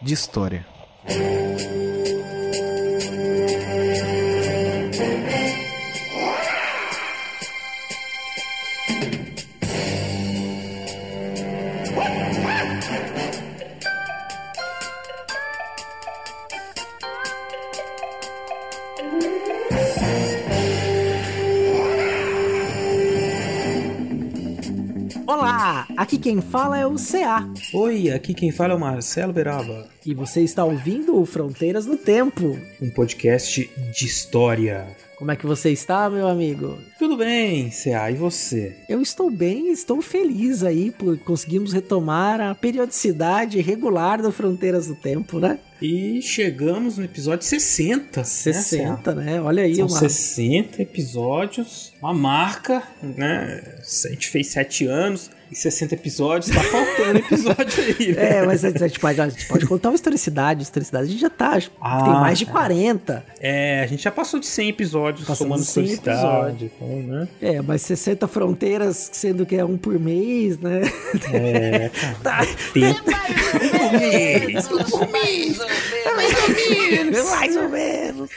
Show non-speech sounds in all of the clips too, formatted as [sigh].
de história. Quem fala é o CA Oi, aqui quem fala é o Marcelo Beraba, e você está ouvindo o Fronteiras no Tempo. um podcast de história. Como é que você está, meu amigo? Tudo bem, CA, e você? Eu estou bem, estou feliz aí por conseguirmos retomar a periodicidade regular do Fronteiras no Tempo, né? E chegamos no episódio 60. 60, né? né? Olha aí, São uma... 60 episódios, uma marca, né? A gente fez 7 anos e 60 episódios, tá faltando [laughs] episódio aí, né? É, mas a gente pode, a gente pode contar uma historicidade. Historicidade a gente já tá. Ah, tem mais de tá. 40. É, a gente já passou de 100 episódios Passamos somando de 100 historicidade, então, né? É, mas 60 fronteiras, sendo que é um por mês, né? É, [laughs] Tá. [laughs] tempo. Mais ou menos.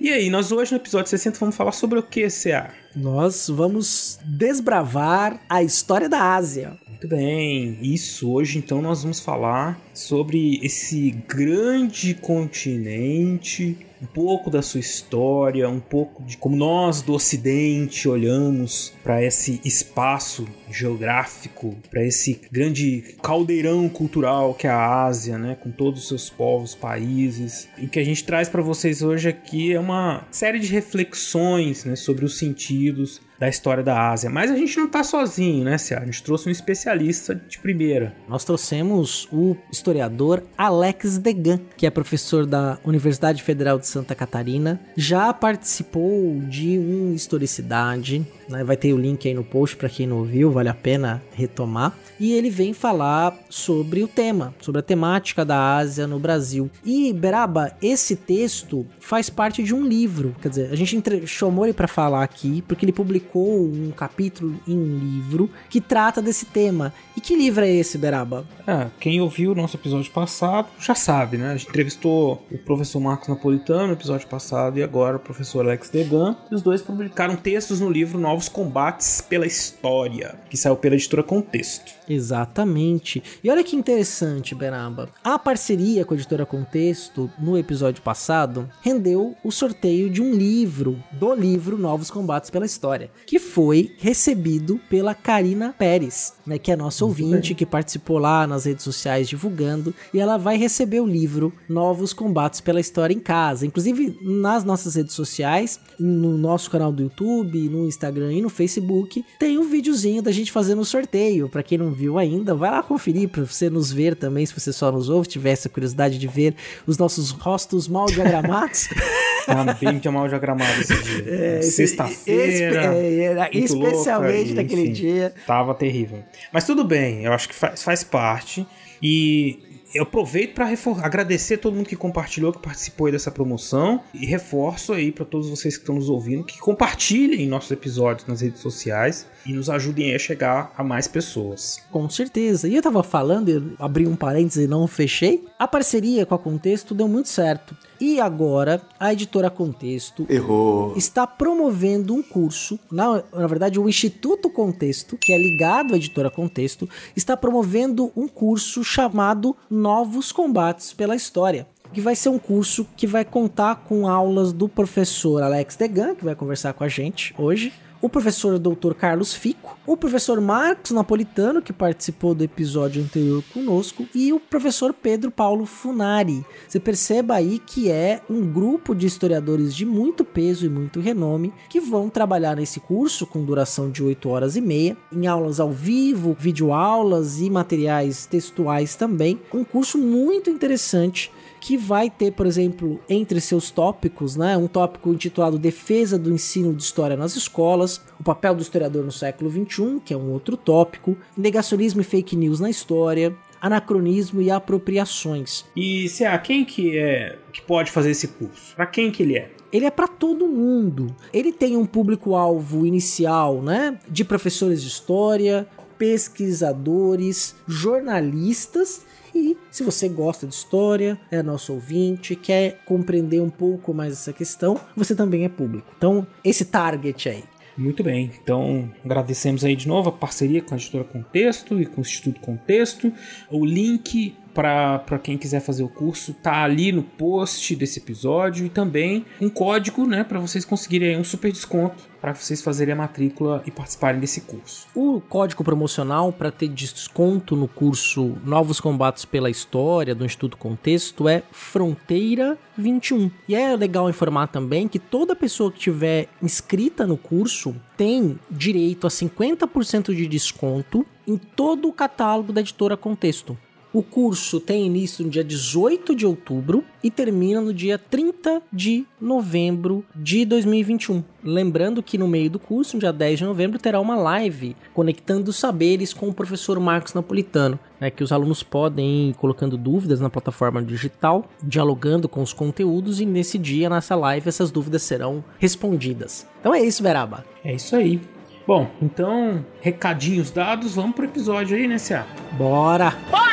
E aí, nós hoje no episódio 60 vamos falar sobre o que, CA? Nós vamos desbravar a história da Ásia. Muito bem, isso. Hoje então nós vamos falar sobre esse grande continente, um pouco da sua história, um pouco de como nós do Ocidente olhamos para esse espaço geográfico, para esse grande caldeirão cultural que é a Ásia, né, com todos os seus povos, países. E o que a gente traz para vocês hoje aqui é uma série de reflexões, né, sobre os sentidos da história da Ásia. Mas a gente não tá sozinho, né, Cia? A gente trouxe um especialista de primeira. Nós trouxemos o historiador Alex Degan, que é professor da Universidade Federal de Santa Catarina. Já participou de um Historicidade, né? vai ter o link aí no post para quem não ouviu, vale a pena retomar. E ele vem falar sobre o tema, sobre a temática da Ásia no Brasil. E Beraba, esse texto faz parte de um livro, quer dizer, a gente chamou ele para falar aqui porque ele publicou um capítulo em um livro que trata desse tema. E que livro é esse, Beraba? Ah, quem ouviu o nosso episódio passado já sabe, né? A gente entrevistou o professor Marcos Napolitano no episódio passado e agora o professor Alex Degan. E os dois publicaram textos no livro Novos Combates pela História, que saiu pela editora Contexto. Exatamente. E olha que interessante, Beraba. A parceria com a editora Contexto, no episódio passado, rendeu o sorteio de um livro, do livro Novos Combates pela História, que foi recebido pela Karina Pérez, né, que é nossa ouvinte, que participou lá nas redes sociais divulgando, e ela vai receber o livro Novos Combates pela História em casa. Inclusive, nas nossas redes sociais, no nosso canal do YouTube, no Instagram e no Facebook, tem um videozinho da gente fazendo o sorteio. Pra quem não viu ainda, vai lá conferir pra você nos ver também, se você só nos ouve, tiver essa curiosidade de ver os nossos rostos mal diagramados. [laughs] Tá bem de mal diagramado esse dia. [laughs] É, Sexta-feira. é, era muito especialmente louca, naquele dia. Tava terrível. Mas tudo bem, eu acho que faz, faz parte. E eu aproveito para agradecer todo mundo que compartilhou, que participou aí dessa promoção. E reforço aí para todos vocês que estão nos ouvindo que compartilhem nossos episódios nas redes sociais e nos ajudem a chegar a mais pessoas. Com certeza. E eu tava falando, eu abri um parênteses e não fechei. A parceria com a Contexto deu muito certo. E agora a editora Contexto Errou. está promovendo um curso, na, na verdade o Instituto Contexto, que é ligado à editora Contexto, está promovendo um curso chamado Novos Combates pela História. Que vai ser um curso que vai contar com aulas do professor Alex Degan, que vai conversar com a gente hoje, o professor Dr. Carlos Fico, o professor Marcos Napolitano, que participou do episódio anterior conosco, e o professor Pedro Paulo Funari. Você perceba aí que é um grupo de historiadores de muito peso e muito renome que vão trabalhar nesse curso com duração de 8 horas e meia, em aulas ao vivo, videoaulas e materiais textuais também. Um curso muito interessante que vai ter, por exemplo, entre seus tópicos, né, um tópico intitulado Defesa do Ensino de História nas Escolas, o papel do historiador no século XXI, que é um outro tópico, negacionismo e fake news na história, anacronismo e apropriações. E se a quem que é que pode fazer esse curso? Para quem que ele é? Ele é para todo mundo. Ele tem um público-alvo inicial, né, de professores de história, pesquisadores, jornalistas e se você gosta de história, é nosso ouvinte, quer compreender um pouco mais essa questão, você também é público. Então, esse target aí. Muito bem, então agradecemos aí de novo a parceria com a editora Contexto e com o Instituto Contexto. O link para quem quiser fazer o curso tá ali no post desse episódio e também um código, né, para vocês conseguirem um super desconto para vocês fazerem a matrícula e participarem desse curso. O código promocional para ter desconto no curso Novos Combates pela História do Instituto Contexto é Fronteira 21. E é legal informar também que toda pessoa que tiver inscrita no curso tem direito a 50% de desconto em todo o catálogo da editora Contexto. O curso tem início no dia 18 de outubro e termina no dia 30 de novembro de 2021. Lembrando que no meio do curso, no dia 10 de novembro, terá uma live conectando saberes com o professor Marcos Napolitano, né, que os alunos podem ir colocando dúvidas na plataforma digital, dialogando com os conteúdos e nesse dia, nessa live, essas dúvidas serão respondidas. Então é isso, Veraba. É isso aí. Bom, então, recadinhos dados, vamos pro episódio aí, né, Cia? Bora! Bora!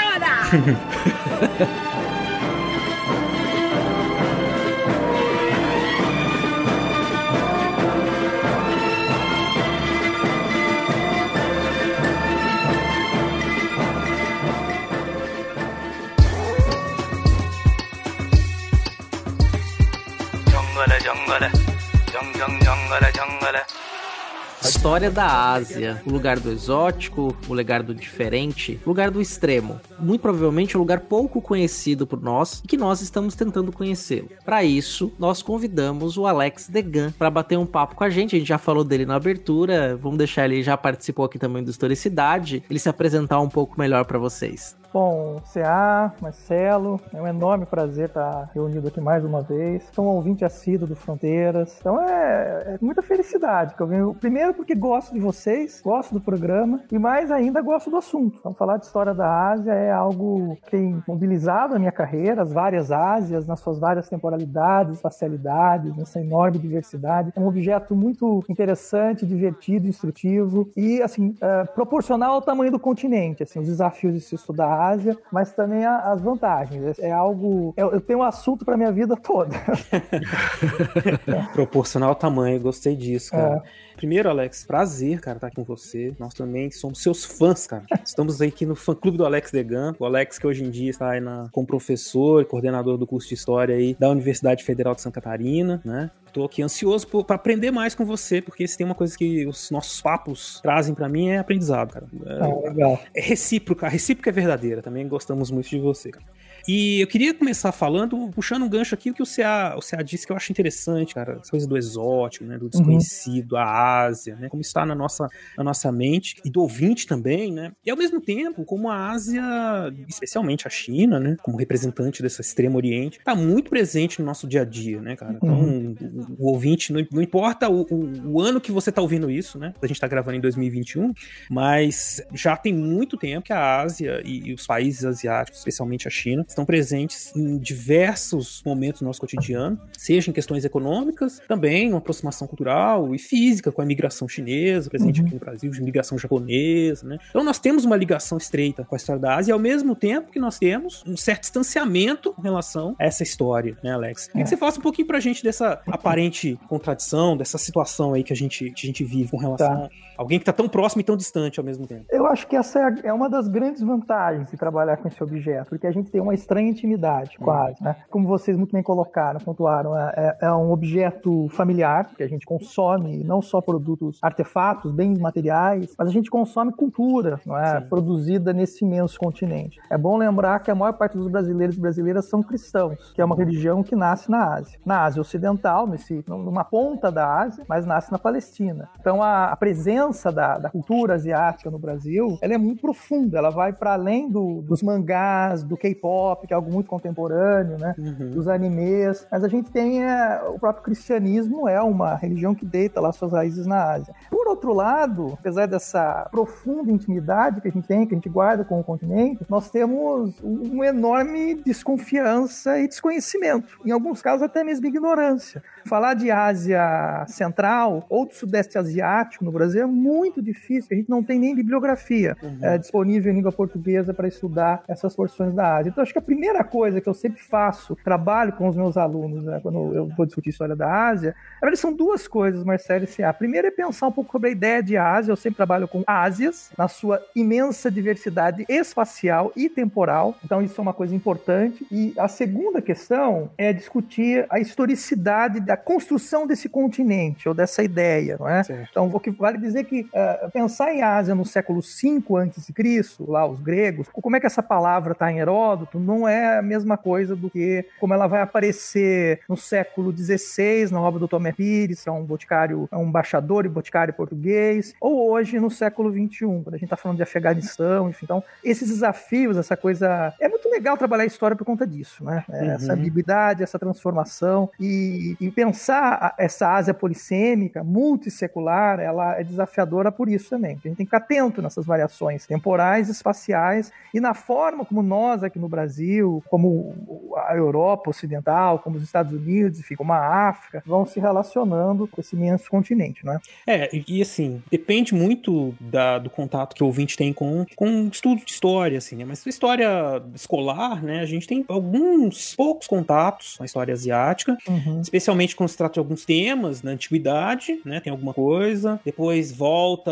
정글 História da Ásia, o lugar do exótico, o lugar do diferente, o lugar do extremo. Muito provavelmente um lugar pouco conhecido por nós e que nós estamos tentando conhecê-lo. Para isso, nós convidamos o Alex Degan para bater um papo com a gente. A gente já falou dele na abertura, vamos deixar ele já participou aqui também do Historicidade, ele se apresentar um pouco melhor para vocês. Bom, CA, Marcelo, é um enorme prazer estar reunido aqui mais uma vez. Sou um ouvinte assíduo do Fronteiras. Então é, é, muita felicidade que eu venho. Primeiro porque gosto de vocês, gosto do programa e mais ainda gosto do assunto. Então falar de história da Ásia é algo que tem mobilizado a minha carreira, as várias Ásias, nas suas várias temporalidades, espacialidades, nessa enorme diversidade. É um objeto muito interessante, divertido, instrutivo e assim é, proporcional ao tamanho do continente. Assim, os desafios de se estudar Ásia, mas também as vantagens. É, é algo. Eu tenho um assunto para minha vida toda. [laughs] Proporcional ao tamanho, gostei disso, cara. É. Primeiro, Alex, prazer, cara, estar com você. Nós também somos seus fãs, cara. Estamos aí aqui no fã clube do Alex Degan. O Alex, que hoje em dia está aí na, como professor e coordenador do curso de História aí da Universidade Federal de Santa Catarina, né? Tô aqui ansioso para aprender mais com você, porque se tem uma coisa que os nossos papos trazem para mim é aprendizado, cara. É, ah, legal. é recíproca, a recíproca é verdadeira. Também gostamos muito de você, cara. E eu queria começar falando, puxando um gancho aqui, o que o CA, o CA disse que eu acho interessante, cara, as coisas do exótico, né, do desconhecido, uhum. a Ásia, né, como está na nossa, na nossa mente, e do ouvinte também, né, e ao mesmo tempo, como a Ásia, especialmente a China, né, como representante dessa extremo oriente, está muito presente no nosso dia a dia, né, cara, então uhum. o, o, ouvinte, não, não importa o, o, o, ano que você está ouvindo isso, né, a gente está gravando em 2021, mas já tem muito tempo que a Ásia e, e os países asiáticos, especialmente a China, estão presentes em diversos momentos do nosso cotidiano, seja em questões econômicas, também uma aproximação cultural e física com a imigração chinesa, presente uhum. aqui no Brasil, de imigração japonesa, né? Então nós temos uma ligação estreita com a história da Ásia, e ao mesmo tempo que nós temos um certo distanciamento em relação a essa história, né, Alex? Queria que você falasse um pouquinho pra gente dessa aparente contradição, dessa situação aí que a gente, que a gente vive com relação tá. a alguém que está tão próximo e tão distante ao mesmo tempo. Eu acho que essa é, é uma das grandes vantagens de trabalhar com esse objeto, porque a gente tem uma estranha intimidade, quase, né? Como vocês muito bem colocaram, pontuaram, é, é, é um objeto familiar que a gente consome não só produtos, artefatos, bens materiais, mas a gente consome cultura, não é? Sim. Produzida nesse imenso continente. É bom lembrar que a maior parte dos brasileiros e brasileiras são cristãos, que é uma religião que nasce na Ásia. Na Ásia Ocidental, nesse, numa ponta da Ásia, mas nasce na Palestina. Então a, a presença da, da, cultura asiática no Brasil, ela é muito profunda, ela vai para além do, dos mangás, do K-pop, que é algo muito contemporâneo, né? Uhum. Dos animes, mas a gente tem é, o próprio cristianismo é uma religião que deita lá suas raízes na Ásia. Por outro lado, apesar dessa profunda intimidade que a gente tem, que a gente guarda com o continente, nós temos uma enorme desconfiança e desconhecimento. Em alguns casos, até mesmo ignorância. Falar de Ásia Central ou do Sudeste Asiático no Brasil é muito difícil, a gente não tem nem bibliografia uhum. é, disponível em língua portuguesa para estudar essas porções da Ásia. Então, acho que a primeira coisa que eu sempre faço, trabalho com os meus alunos, né, quando eu vou discutir história da Ásia, na verdade, são duas coisas, Marcelo e C.A. A primeira é pensar um pouco sobre a ideia de Ásia. Eu sempre trabalho com Ásias, na sua imensa diversidade espacial e temporal. Então, isso é uma coisa importante. E a segunda questão é discutir a historicidade da construção desse continente, ou dessa ideia, não é? Certo. Então, o que vale dizer que uh, pensar em Ásia no século V a.C., lá os gregos, como é que essa palavra está em Heródoto, não é a mesma coisa do que como ela vai aparecer no século XVI, na obra do Tomé Pires, que é um boticário, é um embaixador e boticário português, ou hoje no século XXI, quando a gente está falando de Afeganistão, enfim. Então, esses desafios, essa coisa. É muito legal trabalhar a história por conta disso, né? É, uhum. Essa ambiguidade, essa transformação e, e pensar essa Ásia polissêmica, multissecular, ela é desafiadora por isso também. A gente tem que ficar atento nessas variações temporais, espaciais e na forma como nós aqui no Brasil, como a Europa Ocidental, como os Estados Unidos, enfim, como a África, vão se relacionando com esse imenso continente, não é? É, e assim, depende muito da, do contato que o ouvinte tem com, com estudo de história, assim, né? Mas história escolar, né, a gente tem alguns poucos contatos com a história asiática, uhum. especialmente quando se trata de alguns temas na antiguidade, né, tem alguma coisa, depois volta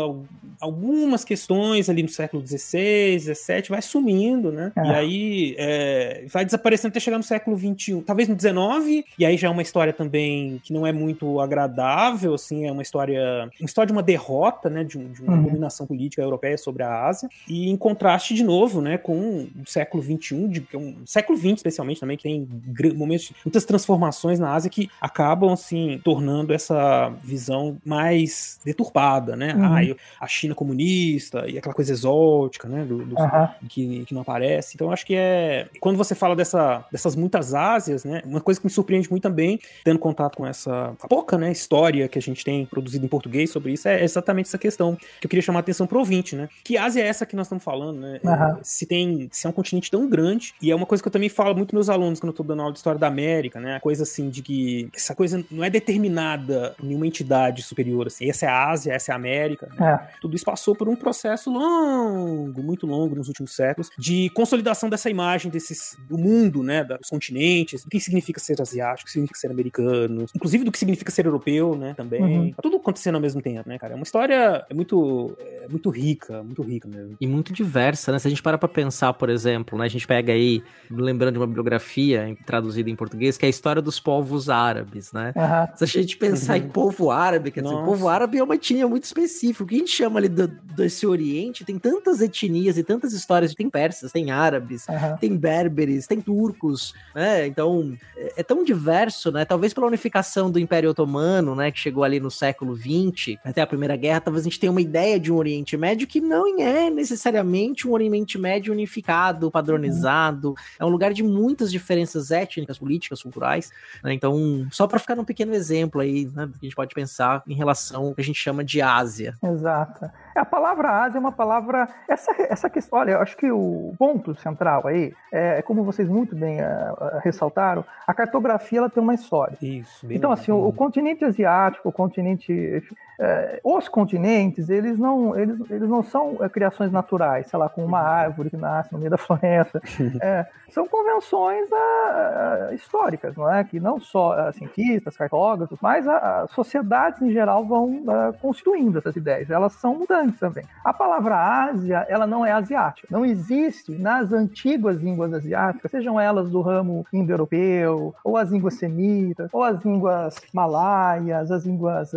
algumas questões ali no século XVI, XVII, vai sumindo, né, é. e aí é, vai desaparecendo até chegar no século XXI, talvez no XIX, e aí já é uma história também que não é muito agradável, assim, é uma história, uma história de uma derrota, né, de, de uma uhum. dominação política europeia sobre a Ásia, e em contraste de novo, né, com o século XXI, de, um, século XX especialmente também, que tem momentos, muitas transformações na Ásia que acabam, assim, tornando essa visão mais deturpada, né, uhum. ah, a China comunista e aquela coisa exótica, né, do, do uhum. que, que não aparece, então acho que é, quando você fala dessa, dessas muitas Ásias, né, uma coisa que me surpreende muito também, tendo contato com essa pouca, né, história que a gente tem produzido em português sobre isso, é exatamente essa questão que eu queria chamar a atenção pro ouvinte, né? Que Ásia é essa que nós estamos falando, né? Uhum. Se tem, se é um continente tão grande, e é uma coisa que eu também falo muito meus alunos quando eu tô dando aula de história da América, né? A coisa assim de que essa coisa não é determinada em uma entidade superior, assim. Essa é a Ásia, essa é a América. Né? É. Tudo isso passou por um processo longo, muito longo nos últimos séculos, de consolidação dessa imagem desses, do mundo, né? Dos continentes, o que significa ser asiático, o que significa ser americano, inclusive do que significa ser europeu, né? Também. Uhum. Tá tudo acontecendo ao mesmo tempo, né, cara? É uma história é muito, é muito rica, muito rica mesmo. E muito diversa, né? Se a gente parar pra pensar, por exemplo, né? A gente pega aí, lembrando de uma bibliografia traduzida em português, que é a história dos povos árabes, né? Uhum. Se a gente pensar uhum. em povo árabe, quer dizer, o povo árabe é uma etnia muito específica. O que a gente chama ali do, desse Oriente tem tantas etnias e tantas histórias. Tem persas, tem árabes, tem berberes, tem turcos, né? Então, é, é tão diverso, né? Talvez pela unificação do Império Otomano, né? Que chegou ali no século XX, até a Primeira Guerra, talvez a gente tenha uma ideia de um Oriente Médio que não é necessariamente um Oriente Médio unificado, padronizado. Uhum. É um lugar de muitas diferenças étnicas, políticas, culturais. Né? Então, só para ficar um pequeno exemplo aí, né, a gente pode pensar em relação ao que a gente chama de Ásia. Exato. A palavra Ásia é uma palavra. Essa, essa questão. Olha, eu acho que o ponto central aí é, é como vocês muito bem uh, ressaltaram, a cartografia ela tem uma história. Isso. Então, assim, o, o, continente asiático, o continente é, os continentes, eles não, eles, eles não são é, criações naturais, sei lá, com uma árvore que nasce no meio da floresta. [laughs] É, são convenções uh, históricas, não é? Que não só uh, cientistas, cartógrafos, mas as sociedades em geral vão uh, constituindo essas ideias. Elas são mutantes também. A palavra Ásia, ela não é asiática. Não existe nas antigas línguas asiáticas, sejam elas do ramo indo-europeu, ou as línguas semitas, ou as línguas malaias, as línguas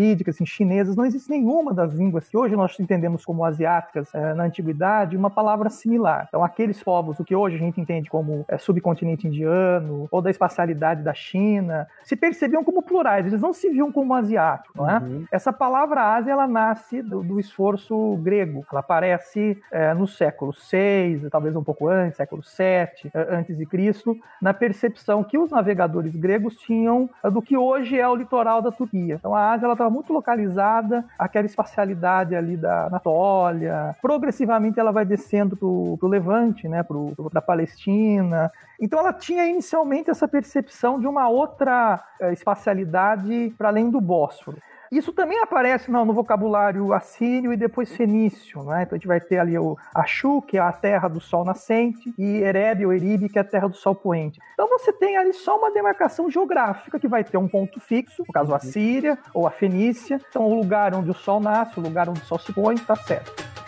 dravídicas, assim, chinesas, não existe nenhuma das línguas que hoje nós entendemos como asiáticas eh, na antiguidade uma palavra similar. Então, aqueles povos, o que hoje a gente entende como é, subcontinente indiano, ou da espacialidade da China, se percebiam como plurais, eles não se viam como asiáticos, não é? Uhum. Essa palavra Ásia, ela nasce do, do esforço grego, ela aparece é, no século VI, talvez um pouco antes, século VII, é, antes de Cristo, na percepção que os navegadores gregos tinham é, do que hoje é o litoral da Turquia. Então a Ásia, ela muito localizada, aquela espacialidade ali da Anatólia, progressivamente ela vai descendo para o Levante, né, para da Palestina. Então ela tinha inicialmente essa percepção de uma outra é, espacialidade para além do Bósforo. Isso também aparece no, no, vocabulário assírio e depois fenício, né? Então a gente vai ter ali o Achu, que é a terra do sol nascente, e Ereb ou Eribe, que é a terra do sol poente. Então você tem ali só uma demarcação geográfica que vai ter um ponto fixo, no caso a Síria ou a Fenícia. Então o lugar onde o sol nasce, o lugar onde o sol se põe, está certo.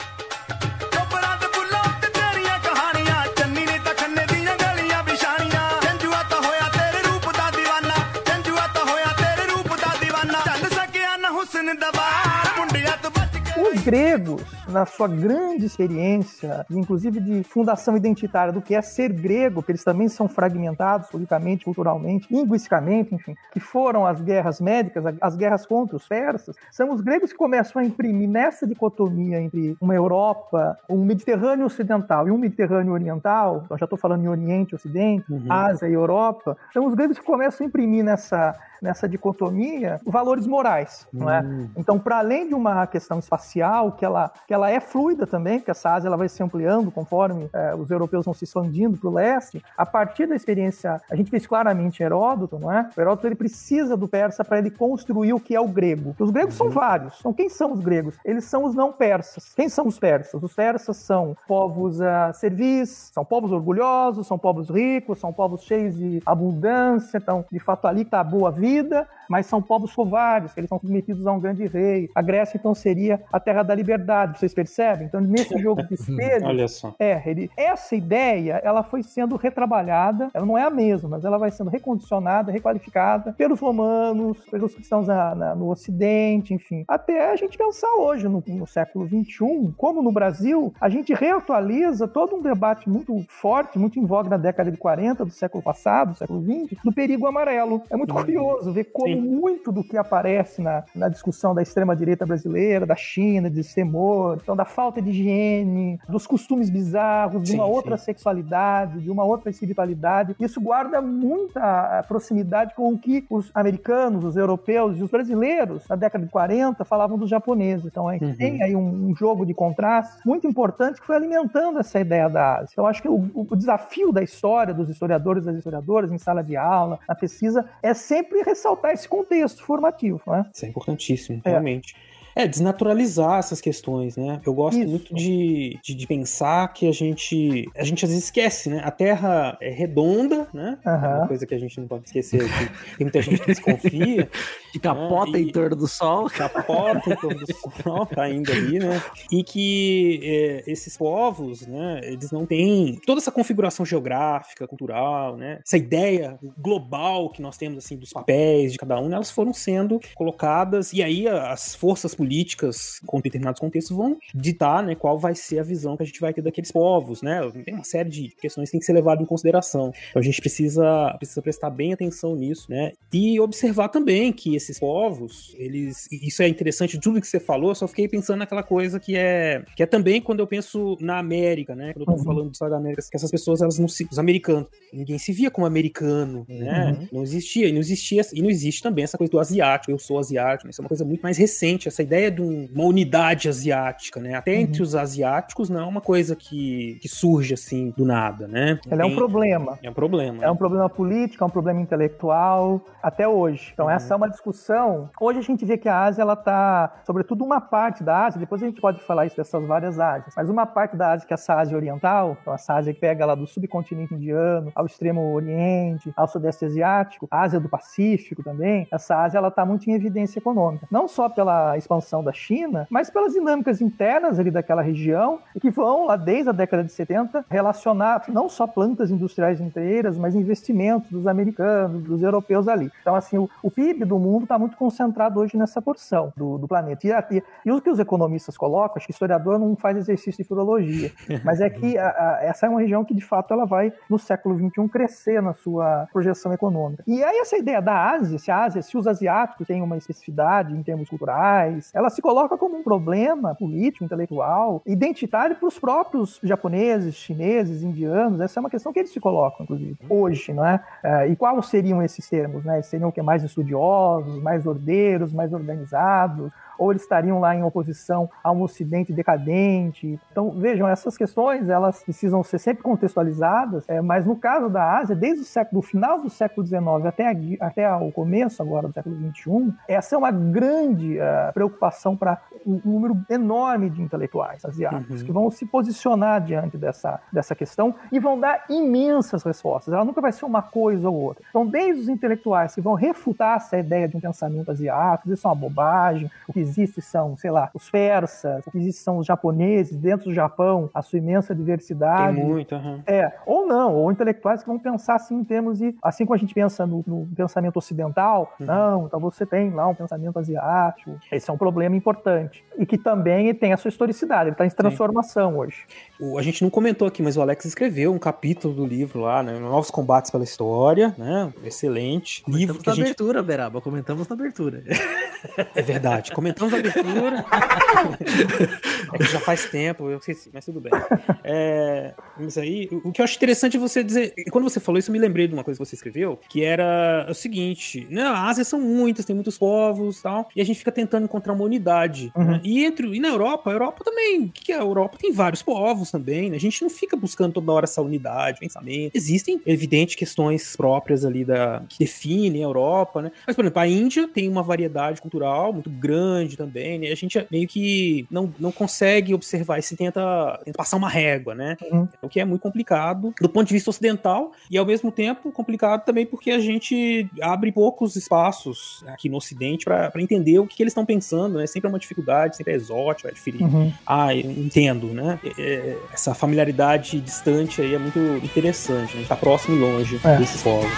Gregos, na sua grande experiência, inclusive de fundação identitária do que é ser grego, que eles também são fragmentados politicamente, culturalmente, linguisticamente, enfim, que foram as guerras médicas, as guerras contra os persas, são os gregos que começam a imprimir nessa dicotomia entre uma Europa, um Mediterrâneo ocidental e um Mediterrâneo oriental, já estou falando em Oriente e Ocidente, uhum. Ásia e Europa, são os gregos que começam a imprimir nessa nessa dicotomia valores morais, não é? Hum. Então, para além de uma questão espacial, que ela, que ela é fluida também, que essa Ásia ela vai se ampliando conforme é, os europeus vão se expandindo para o leste, a partir da experiência, a gente vê isso claramente Heródoto, não é? O Heródoto ele precisa do persa para ele construir o que é o grego. Os gregos uhum. são vários. Então, quem são os gregos? Eles são os não persas. Quem são os persas? Os persas são povos uh, servis, são povos orgulhosos, são povos ricos, são povos cheios de abundância. Então, de fato, ali está a boa vida, mas são povos covardes, eles são submetidos a um grande rei. A Grécia, então, seria a terra da liberdade, vocês percebem? Então, nesse jogo de [laughs] espelho, Olha só. É, ele, essa ideia, ela foi sendo retrabalhada, ela não é a mesma, mas ela vai sendo recondicionada, requalificada pelos romanos, pelos cristãos na, na, no Ocidente, enfim. Até a gente pensar hoje, no, no século XXI, como no Brasil, a gente reatualiza todo um debate muito forte, muito em voga na década de 40 do século passado, do século XX, do perigo amarelo. É muito uhum. curioso curioso ver como Sim. Muito do que aparece na, na discussão da extrema-direita brasileira, da China, de temor, então da falta de higiene, dos costumes bizarros, de sim, uma outra sim. sexualidade, de uma outra espiritualidade, isso guarda muita proximidade com o que os americanos, os europeus e os brasileiros, na década de 40, falavam dos japoneses. Então a gente uhum. tem aí um, um, jogo de contraste muito importante que foi alimentando essa ideia da Ásia. Eu acho que o, o desafio da história, dos historiadores e das historiadoras em sala de aula, na pesquisa, é sempre ressaltar esse contexto formativo. Né? Isso é importantíssimo, é. realmente. É, desnaturalizar essas questões, né? Eu gosto Isso. muito de, de, de, pensar que a gente. A gente às vezes esquece, né? A Terra é redonda, né? Uhum. É uma coisa que a gente não pode esquecer. Que tem muita gente que desconfia. [laughs] Que capota né? em torno do Sol. [laughs] Capota em torno do Sol, tá indo ali, né? E que é, esses povos, né? Eles não têm toda essa configuração geográfica, cultural, né? Essa ideia global que nós temos, assim, dos papéis de cada um, elas foram sendo colocadas. E aí as forças políticas com determinados contextos vão ditar né, qual vai ser a visão que a gente vai ter daqueles povos, né? Tem uma série de questões que tem que ser levado em consideração. Então a gente precisa, precisa prestar bem atenção nisso, né? E observar também que esses povos, eles. Isso é interessante, tudo que você falou, eu só fiquei pensando naquela coisa que é. Que é também quando eu penso na América, né? Quando eu tô uhum. falando da América, que essas pessoas, elas não se. Os americanos, ninguém se via como americano, né? Uhum. Não existia. E não existia. E não existe também essa coisa do asiático, eu sou asiático. Né? Isso é uma coisa muito mais recente, essa ideia ideia de um- uma unidade asiática, né? Até entre Uhum. os asiáticos não é uma coisa que, que surge assim do nada, né? Ela é um problema. É um problema. É um problema político, é um problema intelectual, até hoje. Então essa é uma discussão. Hoje a gente vê que a Ásia, ela tá, sobretudo uma parte da Ásia, depois a gente pode falar isso dessas várias Ásias, mas uma parte da Ásia que é essa Ásia Oriental, então essa Ásia que pega lá do subcontinente indiano, ao extremo Oriente, ao Sudeste Asiático, Ásia do Pacífico também, essa Ásia, ela tá muito em evidência econômica. Não só pela expansão da China, mas pelas dinâmicas internas ali daquela região, e que vão lá desde a década de 70 relacionar não só plantas industriais inteiras, mas investimentos dos americanos, dos europeus ali. Então, assim, o, o PIB do mundo está muito concentrado hoje nessa porção do, do planeta. E, e, e o que os economistas colocam, acho que historiador não faz exercício de filologia, [laughs] mas é que a- a- essa é uma região que, de fato, ela vai, no século XXI, crescer na sua projeção econômica. E aí essa ideia da Ásia, se a Ásia, se os asiáticos têm uma especificidade em termos culturais, ela se coloca como um problema político, intelectual, identitário para os próprios japoneses, chineses, indianos. Essa é uma questão que eles se colocam, inclusive, hoje, não é? Eh, e quais seriam esses termos? Né? Seriam o que? Mais estudiosos, mais ordeiros, mais organizados? Ou eles estariam lá em oposição a um ocidente decadente? Então, vejam, essas questões, elas precisam ser sempre contextualizadas, eh, mas no caso da Ásia, desde o século, do final do século XIX até, a até o começo agora do século XXI, essa é uma grande eh, preocupação para um número enorme de intelectuais asiáticos Uhum. que vão se posicionar diante dessa, dessa questão e vão dar imensas respostas. Ela nunca vai ser uma coisa ou outra. Então, desde os intelectuais que vão refutar essa ideia de um pensamento asiático, isso é uma bobagem, o que existe são, sei lá, os persas, o que existe são os japoneses, dentro do Japão, a sua imensa diversidade. Tem muito, aham. É, ou não, ou intelectuais que vão pensar assim em termos de. Assim como a gente pensa no, no pensamento ocidental, não, então você tem lá um pensamento asiático. Esse é um problema importante. E que também tem a sua historicidade, ele está em transformação hoje. O- a gente não comentou aqui, mas o Alex escreveu um capítulo do livro lá, né? Novos Combates pela História, né? Excelente. Livro Comentamos que a na gente. abertura, Beraba. Comentamos na abertura. É verdade. Comentamos a abertura. [laughs] é que já faz tempo, eu esqueci, mas tudo bem. É, mas aí, o que eu acho interessante é você dizer. Quando você falou isso, eu me lembrei de uma coisa que você escreveu, que era o seguinte: né, a Ásia são muitas, tem muitos povos e tal, e a gente fica tentando encontrar uma unidade. né? E, entre, e na Europa, a Europa também. O que que é a Europa? Tem vários povos também, né? A gente não fica buscando toda hora essa unidade, pensamento. Existem, evidente, questões próprias ali da que definem a Europa, né? Mas, por exemplo, a Índia tem uma variedade cultural muito grande também, né? A gente meio que não, não consegue observar isso e tenta, tenta passar uma régua, né? Uhum. O que é muito complicado do ponto de vista ocidental e, ao mesmo tempo, complicado também porque a gente abre poucos espaços aqui no Ocidente para entender o que, que eles estão pensando, né? Sempre é uma dificuldade, sempre é exótico, é diferente. Uhum. Ah, eu entendo, né? É- é- essa familiaridade distante aí é muito interessante, né? A gente tá próximo e longe É. desses povos.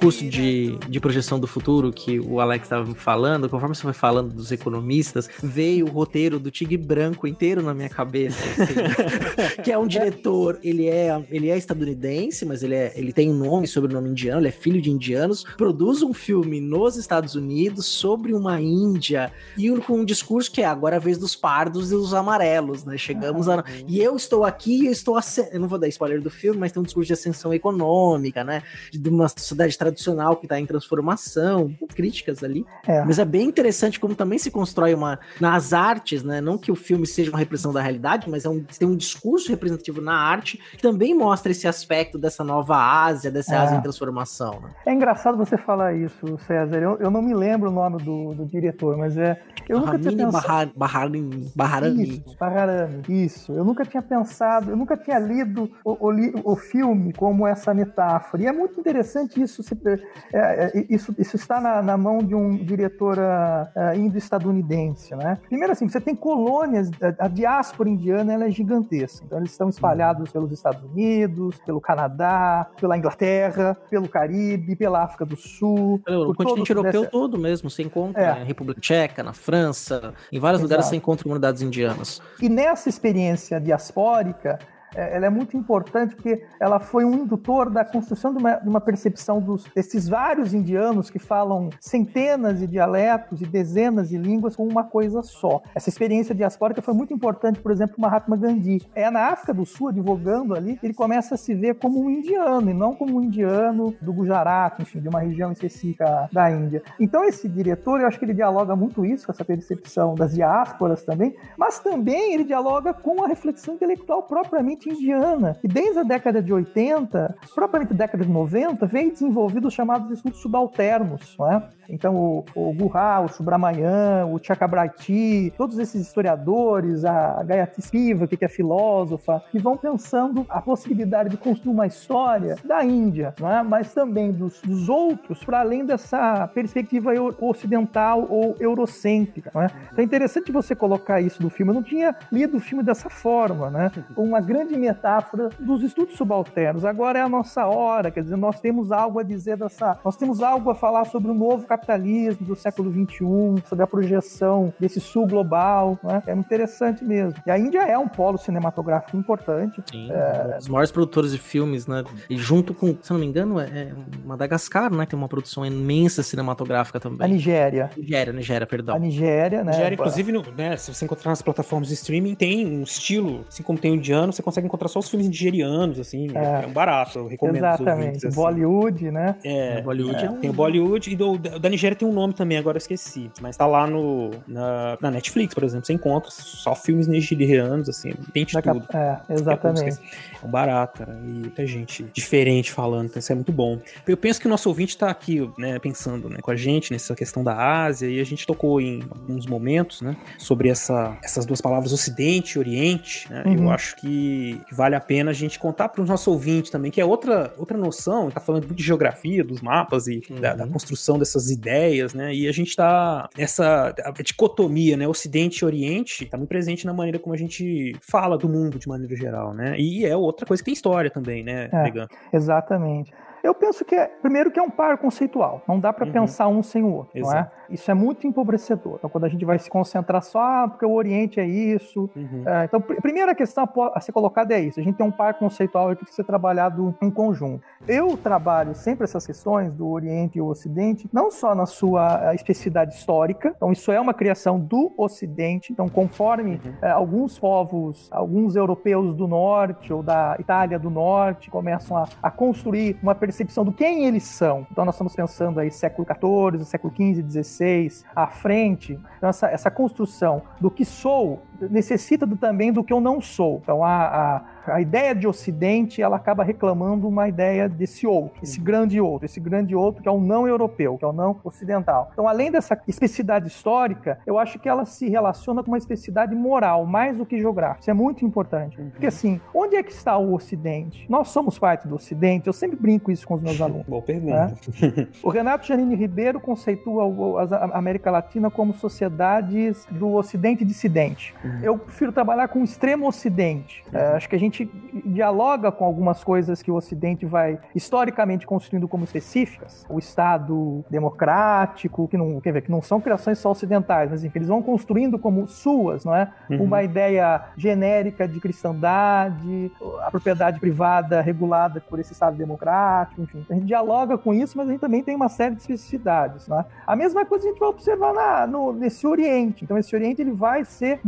Discurso de, de projeção do futuro que o Alex estava falando, conforme você foi falando dos economistas, veio o roteiro do Tigre Branco inteiro na minha cabeça. assim. [laughs] que é um diretor, ele é, ele é estadunidense, mas ele, é, ele tem um nome, sobrenome indiano, ele é filho de indianos, produz um filme nos Estados Unidos sobre uma Índia e com um discurso que é agora a vez dos pardos e dos amarelos, né? Chegamos a. E eu estou aqui, eu estou. asce- Eu não vou dar spoiler do filme, mas tem um discurso de ascensão econômica, né? De uma sociedade tradicional que está em transformação, críticas ali. É. Mas é bem interessante como também se constrói uma. Nas artes, né? Não que o filme seja uma repressão da realidade, mas é um, tem um discurso representativo na arte que também mostra esse aspecto dessa nova Ásia, dessa É. Ásia em transformação, né? É engraçado você falar isso, César. Eu, eu não me lembro o nome do, do diretor, mas é. Eu nunca tinha pensado. Bahar- Baharani. Baharani. Isso, Baharani, isso. Eu nunca tinha pensado, eu nunca tinha lido o, o o filme como essa metáfora. E é muito interessante interessante isso, se- é, é, isso, isso está na, na mão de um diretor ah, ah, indo-estadunidense, né? Primeiro assim, você tem colônias, a, a diáspora indiana ela é gigantesca, então eles estão espalhados pelos Estados Unidos, pelo Canadá, pela Inglaterra, pelo Caribe, pela África do Sul, O continente europeu sudeste- todo mesmo, você encontra É. na República Tcheca, na França, em vários lugares Exato. você encontra comunidades indianas. E nessa experiência diaspórica, ela é muito importante porque ela foi um indutor da construção de uma, de uma percepção dos, desses vários indianos que falam centenas de dialetos e dezenas de línguas com uma coisa só. Essa experiência diaspórica foi muito importante, por exemplo, para Mahatma Gandhi. É na África do Sul, advogando ali, ele começa a se ver como um indiano e não como um indiano do Gujarat, enfim, de uma região específica da Índia. Então esse diretor, eu acho que ele dialoga muito isso, com essa percepção das diásporas também, mas também ele dialoga com a reflexão intelectual propriamente indiana. E desde a década de 80, propriamente década de 90, veio desenvolvido os chamados estudos subalternos, não é? Então o, o Guha, o Subramanian, o Chakrabarti, todos esses historiadores, a Gayatri Spivak, que é filósofa, que vão pensando a possibilidade de construir uma história da Índia, não é? mas também dos, dos outros, para além dessa perspectiva ocidental ou eurocêntrica. Não é? Então é interessante você colocar isso no filme. Eu não tinha lido o filme dessa forma, né? uma grande metáfora dos estudos subalternos. Agora é a nossa hora, quer dizer, nós temos algo a dizer dessa. Nós temos algo a falar sobre o novo capitalismo do século XXI, sobre a projeção desse sul global. Né? É interessante mesmo. E a Índia é um polo cinematográfico importante. Sim, um dos maiores produtores de filmes, né? E junto com, se eu não me engano, é é Madagascar, né? Tem uma produção imensa cinematográfica A também. Nigéria. Nigéria, Nigéria, perdão. A Nigéria, né? Nigéria, inclusive, no- né, se você encontrar nas plataformas de streaming, tem um estilo, assim como tem o indiano, você consegue encontrar só os filmes nigerianos, assim, é, É. é um barato, eu recomendo os Exatamente. ouvintes, assim. Bollywood, né? É, Bollywood é, é um- tem o Bollywood e do, da Nigéria tem um nome também, agora eu esqueci. Mas tá lá no, na, na Netflix, por exemplo, você encontra só filmes nigerianos, assim, tem de a- tudo. É, exatamente. É um barato, cara. E muita gente diferente falando, então isso é muito bom. Eu penso que o nosso ouvinte tá aqui, né, pensando né, com a gente nessa questão da Ásia, e a gente tocou em alguns momentos, né, sobre essa, essas duas palavras Ocidente e Oriente, né? Uhum. Eu acho que vale a pena a gente contar para os nossos ouvintes também, que é outra, outra noção, tá falando muito de geografia, dos mapas e da, da construção dessas ideias, né? E a gente tá essa a dicotomia, né, Ocidente e Oriente, tá muito presente na maneira como a gente fala do mundo de maneira geral, né? E é outra coisa que tem história também, né, É. Exatamente. Eu penso que é, primeiro que é um par conceitual, não dá para Uhum. pensar um sem o outro, não é? Exato. Isso é muito empobrecedor. Então, quando a gente vai se concentrar só, ah, porque o Oriente é isso. Uhum. É, então, pr- primeira questão a ser colocada é isso. A gente tem um par conceitual que tem que ser trabalhado em conjunto. Eu trabalho sempre essas questões do Oriente e o Ocidente, não só na sua eh, especificidade histórica, então isso é uma criação do Ocidente, então conforme Uhum. eh, alguns povos, alguns europeus do Norte ou da Itália do Norte começam a, a construir uma percepção do quem eles são. Então nós estamos pensando aí século XIV, século XV, XVI, à frente. Então essa, essa construção do que sou necessita também do que eu não sou. Então a, a, a ideia de Ocidente ela acaba reclamando uma ideia desse outro, esse grande outro, esse grande outro que é o não europeu, que é o não ocidental. Então além dessa especificidade histórica, eu acho que ela se relaciona com uma especificidade moral mais do que geográfica. Isso é muito importante. Porque assim, onde é que está o Ocidente? Nós somos parte do Ocidente. Eu sempre brinco isso com os meus [laughs] alunos. Boa pergunta. O Renato Janine Ribeiro conceitua a América Latina como sociedades do Ocidente dissidente. Eu prefiro trabalhar com o extremo Ocidente. É, acho que a gente dialoga com algumas coisas que o Ocidente vai historicamente construindo como específicas. O Estado democrático, que não, quer ver, que não são criações só ocidentais, mas enfim, eles vão construindo como suas, não é? Uhum. Uma ideia genérica de cristandade, a propriedade privada regulada por esse Estado democrático, enfim. A gente dialoga com isso, mas a gente também tem uma série de especificidades. Né? A mesma coisa a gente vai observar na, no, nesse Oriente. Então, esse Oriente ele vai ser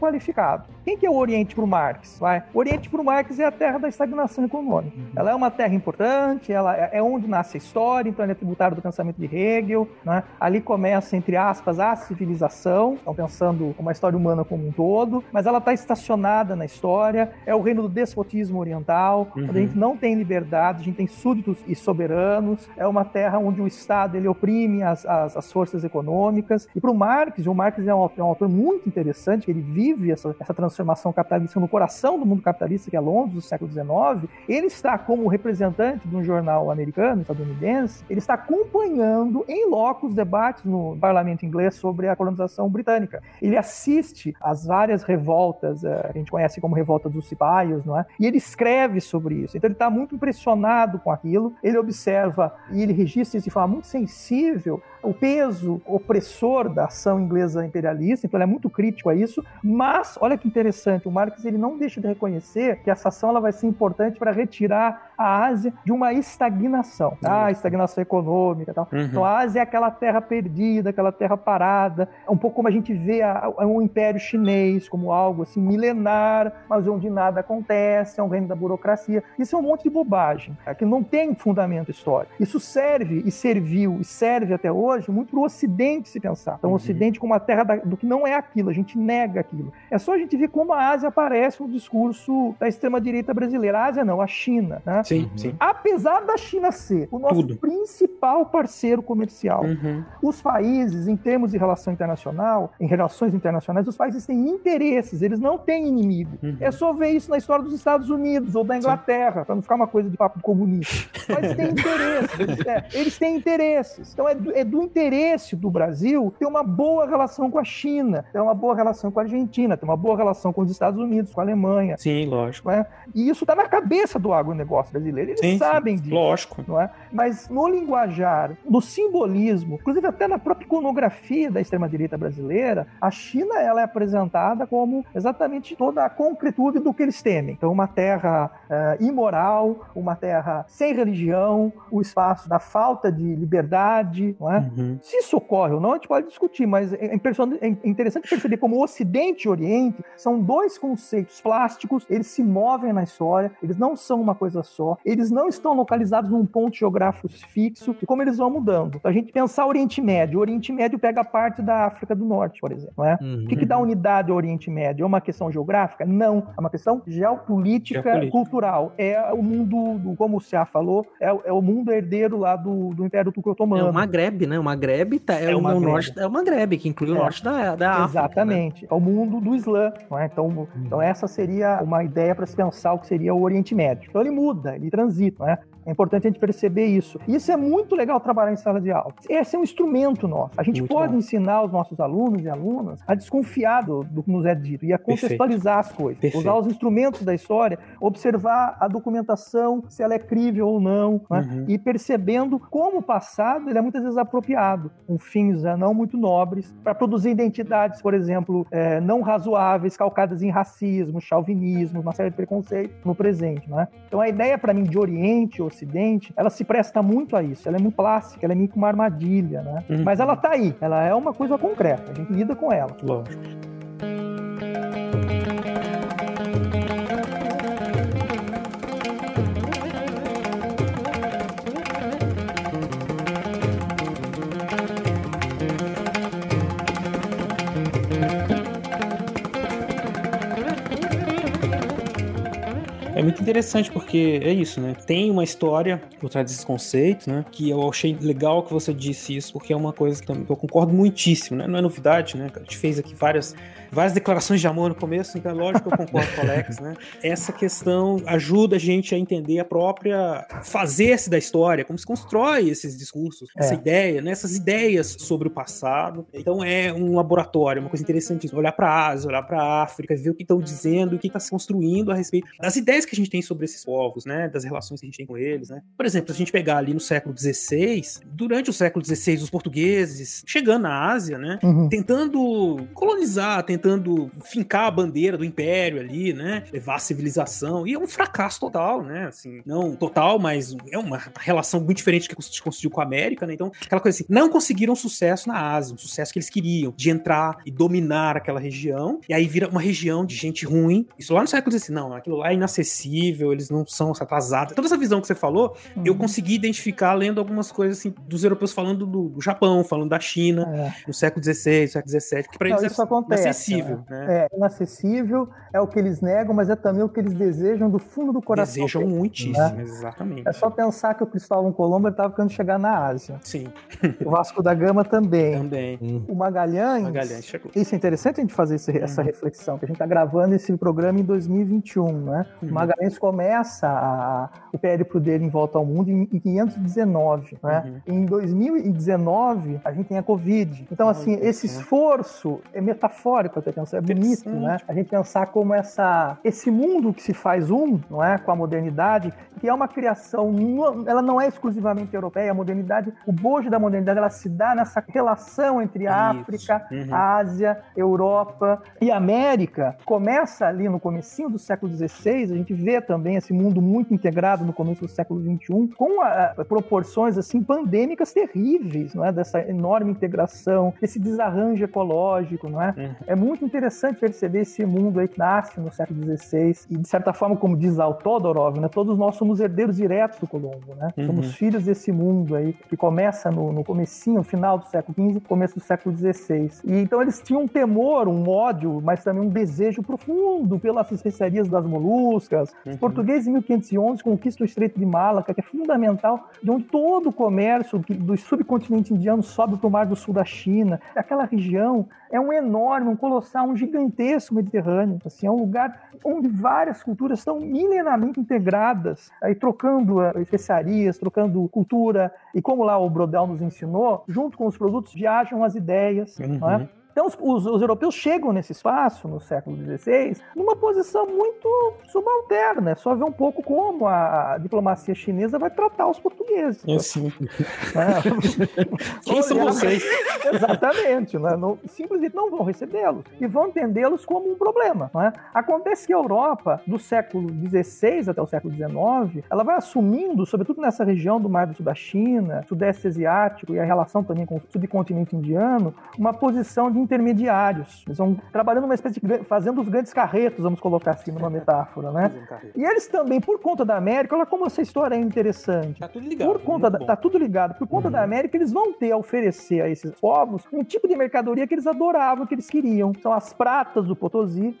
qualificado. Quem que é o Oriente para o Marx? Vai? O Oriente para o Marx é a terra da estagnação econômica. Ela é uma terra importante, ela é é onde nasce a história, então ela é tributária do pensamento de Hegel. Né? Ali começa, entre aspas, a civilização, então pensando uma história humana como um todo, mas ela está estacionada na história, é o reino do despotismo oriental, Uhum. onde a gente não tem liberdade, a gente tem súditos e soberanos, é uma terra onde o Estado ele oprime as, as, as forças econômicas. E para o Marx, o Marx é um, autor- é um autor muito interessante, que ele vive essa, essa transformação capitalista no coração do mundo capitalista, que é Londres, do século XIX, ele está como representante de um jornal americano, estadunidense, ele está acompanhando em loco os debates no parlamento inglês sobre a colonização britânica. Ele assiste às várias revoltas, eh, a gente conhece como revolta dos cipaios, não é? E ele escreve sobre isso. Então ele está muito impressionado com aquilo, ele observa e ele registra isso de forma muito sensível o peso opressor da ação inglesa imperialista, então ele é muito crítico a isso, mas olha que interessante, o Marx ele não deixa de reconhecer que essa ação ela vai ser importante para retirar a Ásia de uma estagnação, tá? estagnação econômica e tal. Uhum. Então a Ásia é aquela terra perdida, aquela terra parada, um pouco como a gente vê a, a, um império chinês como algo assim milenar, mas onde nada acontece, é um reino da burocracia. Isso é um monte de bobagem, tá? que não tem fundamento histórico. Isso serve e serviu e serve até hoje muito para o Ocidente se pensar. Então, o Ocidente como a terra da- do que não é aquilo, a gente nega aquilo. É só a gente ver como a Ásia aparece no discurso da extrema-direita brasileira. A Ásia não, a China. Né? Sim, sim. Apesar da China ser o nosso Tudo. principal parceiro comercial, Uhum. os países, em termos de relação internacional, em relações internacionais, os países têm interesses, eles não têm inimigo. Uhum. É só ver isso na história dos Estados Unidos ou da Inglaterra, para não ficar uma coisa de papo comunista. Mas têm [laughs] interesses, eles, é, eles têm interesses. Então é do, é do interesse do Brasil ter uma boa relação com a China, ter uma boa relação com a Argentina, ter uma boa relação com os Estados Unidos, com a Alemanha. Sim, lógico. é? E isso está na cabeça do agronegócio Eles Sim, sabem disso Lógico. não é? Mas no linguajar, no simbolismo, inclusive até na própria iconografia da extrema-direita brasileira, a China ela é apresentada como exatamente toda a concretude do que eles temem. Então, uma terra eh, imoral, uma terra sem religião, o espaço da falta de liberdade, não é? Uhum. Se isso ocorre ou não, a gente pode discutir, mas é é interessante perceber como o Ocidente e o Oriente são dois conceitos plásticos, eles se movem na história, eles não são uma coisa só, eles não estão localizados num ponto geográfico fixo, e como eles vão mudando. Então, a gente pensar Oriente Médio, o Oriente Médio pega parte da África do Norte, por exemplo. Não é? Uhum. O que, que dá unidade ao Oriente Médio? É uma questão geográfica? Não. É uma questão geopolítica, Geopolítica. cultural. É o mundo, do, como o Cia falou, é, o- é o mundo herdeiro lá do, do Império Turco É o Magreb, né? O Magreb tá, é, É o Magreb. norte, é o Magreb, que inclui o É. norte da, da África. né? Exatamente. É o mundo do Islã. É? então, então, essa seria uma ideia para se pensar o que seria o Oriente Médio. Então, ele muda, ele transita. Não é? É importante a gente perceber isso. E isso é muito legal trabalhar em sala de aula. Esse é um instrumento nosso. A gente Muito pode bom. ensinar os nossos alunos e alunas a desconfiar do, do que nos é dito e a Perfeito. contextualizar as coisas. Perfeito. Usar os instrumentos da história, observar a documentação, se ela é crível ou não, né? Uhum. e percebendo como o passado ele é muitas vezes apropriado, com fins eh, não muito nobres, para produzir identidades, por exemplo, eh, não razoáveis, calcadas em racismo, chauvinismo, uma série de preconceitos no presente. Né? Então a ideia para mim de Oriente e Ocidente, ela se presta muito a isso, ela é muito plástica, ela é meio que uma armadilha, né? Uhum. mas ela tá aí, ela é uma coisa concreta, a gente lida com ela. Lógico. É muito interessante porque é isso, né? Tem uma história por trás desses conceitos, né? Que eu achei legal que você disse isso, porque é uma coisa que eu concordo muitíssimo, né? Não é novidade, né? A gente fez aqui várias, várias declarações de amor no começo, então é lógico que eu concordo com o Alex, né? Essa questão ajuda a gente a entender a própria fazer-se da história, como se constrói esses discursos, essa É. ideia, né? Essas ideias sobre o passado. Então é um laboratório, uma coisa interessante. Olhar para a Ásia, olhar para a África, ver o que estão dizendo, o que está se construindo a respeito das ideias que a gente tem sobre esses povos, né? Das relações que a gente tem com eles, né? Por exemplo, se a gente pegar ali no século XVI, durante o século XVI, os portugueses chegando na Ásia, né? Uhum. Tentando colonizar, tentando fincar a bandeira do império ali, né? Levar a civilização. E é um fracasso total, né? Assim, não total, mas é uma relação muito diferente que se conseguiu com a América, né? Então, aquela coisa assim, não conseguiram sucesso na Ásia, um sucesso que eles queriam, de entrar e dominar aquela região. E aí vira uma região de gente ruim. Isso lá no século XVI, não, aquilo lá é inacessível acessível, eles não são atrasados. Toda essa visão que você falou, eu Uhum. consegui identificar lendo algumas coisas assim, dos europeus falando do, do Japão, falando da China, no século XVI, século XVII, que pra É. Não, eles isso era acontece. Acessível. Né? É inacessível, é o que eles negam, mas é também o que eles desejam do fundo do coração. Desejam deles, muitíssimo, né? exatamente. É só pensar que o Cristóvão Colombo estava querendo chegar na Ásia. Sim. [laughs] O Vasco da Gama também. Também. O Magalhães. Magalhães chegou. Isso é interessante a gente fazer esse- essa reflexão, que a gente está gravando esse programa em 2021, né? Uhum. O Magalhães começa a- o périplo dele em volta ao mundo em, em 519, né? Uhum. Em 2019 a gente tem a Covid. Então assim, esse esforço é metafórico até pensar, é bonito, né? A gente pensar como essa esse mundo que se faz um, não é, com a modernidade, que é uma criação, ela não é exclusivamente europeia, a modernidade, o bojo da modernidade, ela se dá nessa relação entre Isso. África, Uhum. Ásia, Europa e América. Começa ali no comecinho do século XVI, a gente vê também esse mundo muito integrado no começo do século XXI, com a- a proporções assim pandêmicas terríveis, não é? Dessa enorme integração, esse desarranjo ecológico, não é? Uhum. É muito interessante perceber esse mundo aí que nasce no século XVI e de certa forma, como diz Al Todorov, né? Todos nós somos herdeiros diretos do Colombo, né? Uhum. Somos filhos desse mundo aí que começa no, no comecinho, final do século XV, começo do século XVI. E então eles tinham um temor, um ódio, mas também um desejo profundo pelas especiarias das moluscas. Os portugueses em 1511 conquistam o Estreito de Malaca, que é fundamental, de onde todo o comércio do subcontinente indiano sobe para o Mar do Sul da China. Aquela região é um enorme, um colossal, um gigantesco Mediterrâneo. Assim, é um lugar onde várias culturas estão milenamente integradas, aí trocando eh, especiarias, trocando cultura. E como lá o Brodel nos ensinou, junto com os produtos viajam as ideias. não é? Então, os, os- os europeus chegam nesse espaço, no século XVI, numa posição muito subalterna. É só ver um pouco como a diplomacia chinesa vai tratar os portugueses. É sim. né? [laughs] Quem são vocês? [laughs] Exatamente. né? Não- simplesmente não vão recebê-los e vão entendê-los como um problema. não é? Acontece que a Europa, do século XVI até o século XIX, ela vai assumindo, sobretudo nessa região do Mar do Sul da China, Sudeste Asiático e a relação também com o subcontinente indiano, uma posição de intermediários. Eles vão trabalhando uma espécie de fazendo os grandes carretos, vamos colocar assim numa metáfora, né? E eles também, por conta da América, olha como essa história é interessante. Tá tudo ligado. Por conta da, tá tudo ligado. Por conta da América, eles vão ter a oferecer a esses povos um tipo de mercadoria que eles adoravam, que eles queriam. São as pratas do Potosí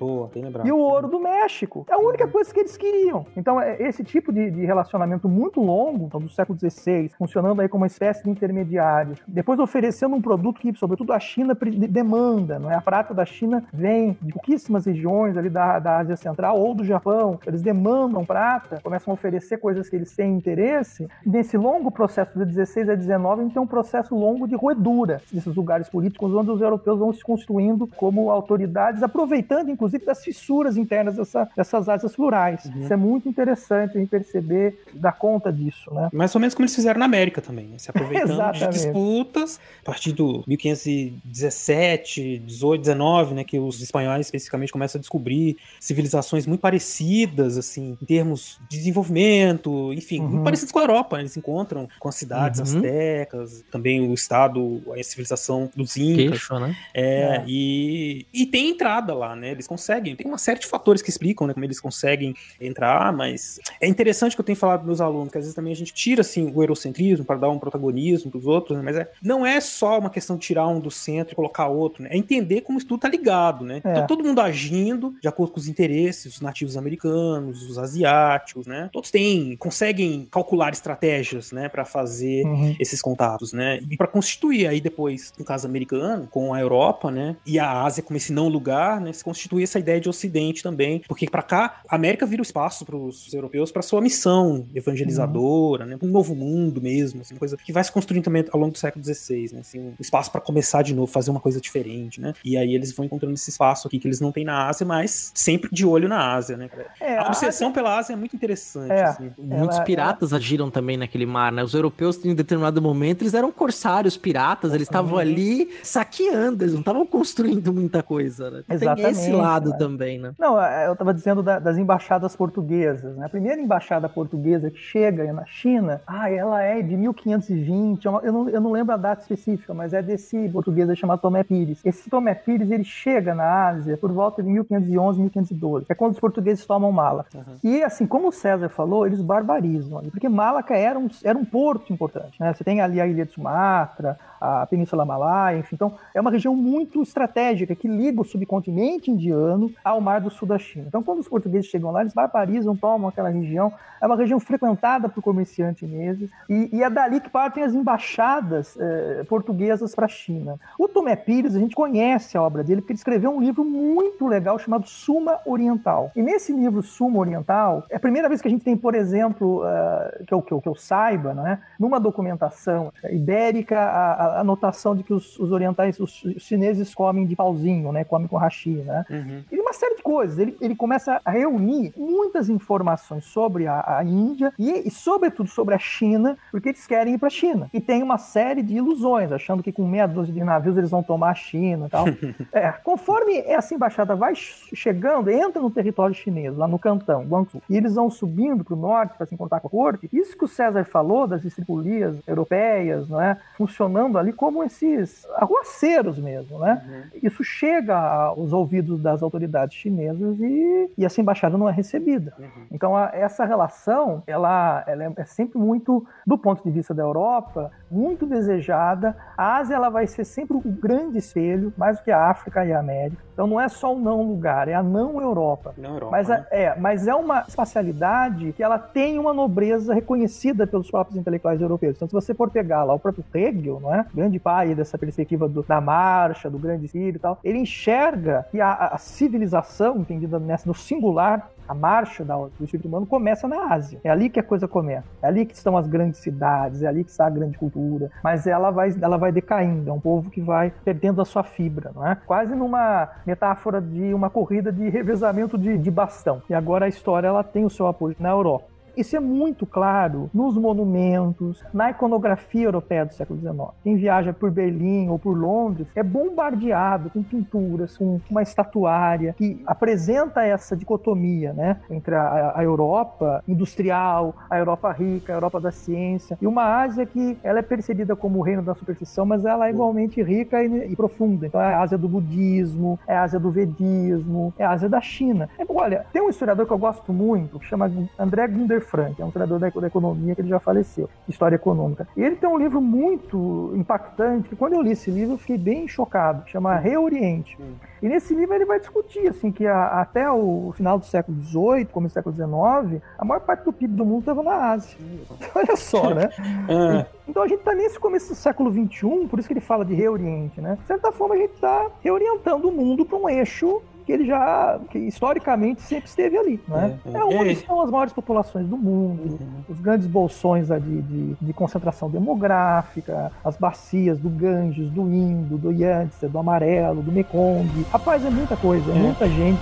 e o ouro do México. É a única coisa que eles queriam. Então, é esse tipo de, de relacionamento muito longo, então, do século XVI, funcionando aí como uma espécie de intermediário, depois oferecendo um produto que, sobretudo, a China pre- de- demanda, não é? A prata da China vem de pouquíssimas regiões ali da, da Ásia Central ou do Japão. Eles demandam prata, começam a oferecer coisas que eles têm interesse. Nesse longo processo de 16 a 19, a gente tem um processo longo de roedura desses lugares políticos, onde os europeus vão se construindo como autoridades, aproveitando, inclusive, das fissuras internas dessa- dessas Ásias plurais. Isso é muito interessante a gente perceber, dar conta disso, né? Mais ou menos como eles fizeram na América também, né? Se [laughs] aproveitando de disputas, a partir do 1517, 18, 19, né? Que os espanhóis especificamente começam a descobrir civilizações muito parecidas, assim, em termos de desenvolvimento, enfim, Uhum. muito parecidos com a Europa. né? Eles encontram com as cidades Uhum. astecas, também o estado, a civilização dos incas. Queixo, né? É, É. E, e tem entrada lá, né? Eles conseguem. Tem uma série de fatores que explicam, né? Como eles conseguem entrar, mas é interessante que eu tenho falado para meus alunos, que às vezes também a gente tira, assim, o eurocentrismo para dar um protagonismo para os outros, né? Mas é, não é só uma questão de tirar um do centro e colocar outro, né? É entender como isso tudo tá ligado, né? É. Então todo mundo agindo de acordo com os interesses dos nativos americanos, os asiáticos, né? Todos têm, conseguem calcular estratégias, né? Para fazer Uhum. esses contatos, né? E para constituir aí depois, no caso americano, com a Europa, né? E a Ásia como esse não lugar, né? Se constitui essa ideia de Ocidente também, porque para cá a América vira o espaço para os europeus para sua missão evangelizadora, né? Um novo mundo mesmo, assim, uma coisa que vai se construindo também ao longo do século XVI, né? Assim, um espaço para começar de novo, fazer uma coisa diferente, né? E aí eles vão encontrando esse espaço aqui que eles não têm na Ásia, mas sempre de olho na Ásia, né? É, a a obsessão pela Ásia é muito interessante, É. assim. Muitos Ela- piratas agiram também naquele mar, né? Os europeus, em determinado momento, eles eram corsários, piratas, eles estavam Uhum. ali saqueando, eles não estavam construindo muita coisa, né? Tem esse Exatamente, lado né? também, né? Não, é, eu estava dizendo da- das embaixadas portuguesas. Né? A primeira embaixada portuguesa que chega na China, ah, ela é de 1520, é eu não, eu não lembro a data específica, mas é desse português chamado Tomé Pires. Pires. Esse Tomé Pires ele chega na Ásia por volta de 1511, 1512. É quando os portugueses tomam Malaca. E assim, como o César falou, eles barbarizam ali, porque Malaca era um, era um porto importante. Né? Você tem ali a ilha de Sumatra, a Península Malaya, enfim. Então, é uma região muito estratégica que liga o subcontinente indiano ao Mar do Sul da China. Então, quando os portugueses chegam lá, eles barbarizam, tomam aquela região. É uma região frequentada por comerciantes chineses e, e é dali que partem as embaixadas eh, portuguesas para a China. O Tomé Pires, a gente conhece a obra dele porque ele escreveu um livro muito legal chamado Suma Oriental. E nesse livro Suma Oriental, é a primeira vez que a gente tem, por exemplo, eh, que, eu, que, eu, que eu saiba, né, numa documentação ibérica, a, a a notação de que os, os orientais, os, os chineses comem de pauzinho, né? Comem com hashi, né? Uhum. E uma série de coisas. Ele, ele começa a reunir muitas informações sobre a, a Índia e, e, sobretudo, sobre a China, porque eles querem ir para a China. E tem uma série de ilusões, achando que com meia dúzia de navios eles vão tomar a China e tal. [laughs] é, conforme essa embaixada vai chegando, entra no território chinês, lá no Cantão, Guangzhou, e eles vão subindo para o norte para se encontrar com a corte, isso que o César falou das estripulias europeias, não é? Funcionando ali como esses arruaceiros mesmo, né? Uhum. Isso chega aos ouvidos das autoridades chinesas e, e essa embaixada não é recebida. Uhum. Então a, essa relação, ela, ela é, é, sempre muito, do ponto de vista da Europa, muito desejada. A Ásia ela vai ser sempre o um grande espelho, mais do que a África e a América. Então não é só o não lugar, é a não Europa. Não Europa mas, né? é, mas é uma espacialidade que ela tem uma nobreza reconhecida pelos próprios intelectuais europeus. Então se você for pegar lá o próprio Hegel, não é? Grande pai dessa perspectiva do, da marcha, do grande filho e tal, ele enxerga que a, a civilização, entendida nessa, no singular, a marcha da, do espírito humano começa na Ásia. É ali que a coisa começa. É ali que estão as grandes cidades, é ali que está a grande cultura. Mas ela vai, ela vai decaindo. É um povo que vai perdendo a sua fibra, não é? Quase numa metáfora de uma corrida de revezamento de, de bastão. E agora a história ela tem o seu apoio na Europa. Isso é muito claro nos monumentos, na iconografia europeia do século XIX. Quem viaja por Berlim ou por Londres é bombardeado com pinturas, com uma estatuária que apresenta essa dicotomia né, entre a, a Europa industrial, a Europa rica, a Europa da ciência, e uma Ásia que ela é percebida como o reino da superstição, mas ela é igualmente rica e, e profunda. Então é a Ásia do budismo, é a Ásia do vedismo, é a Ásia da China. Olha, tem um historiador que eu gosto muito, que chama André Gunder Frank, é um treinador da, economia que ele já faleceu, história econômica. E ele tem um livro muito impactante, que quando eu li esse livro eu fiquei bem chocado, chama Reoriente. E nesse livro ele vai discutir assim que a, até o final do século XVIII, começo do século XIX, a maior parte do PIB do mundo estava na Ásia. [laughs] Olha só, né? [laughs] É. Então a gente está nesse começo do século XXI, por isso que ele fala de reoriente, né? De certa forma a gente está reorientando o mundo para um eixo que ele já, que historicamente sempre esteve ali, né? É, é. é onde estão as maiores populações do mundo, uhum. os grandes bolsões de, de, de, concentração demográfica, as bacias do Ganges, do Indo, do Yangtze, do Amarelo, do Mekong. Rapaz, é muita coisa, é, é. muita gente.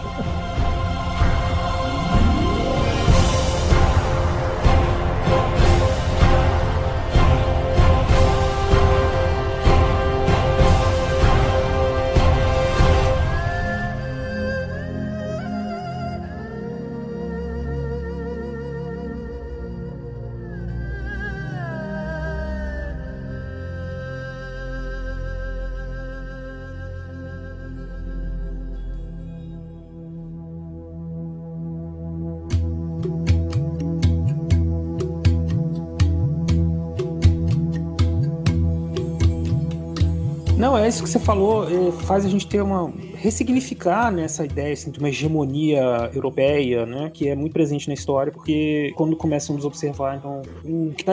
Não, é isso que você falou, é, faz a gente ter uma ressignificar né, essa ideia assim, de uma hegemonia europeia, né, que é muito presente na história, porque quando começamos a observar então, o que está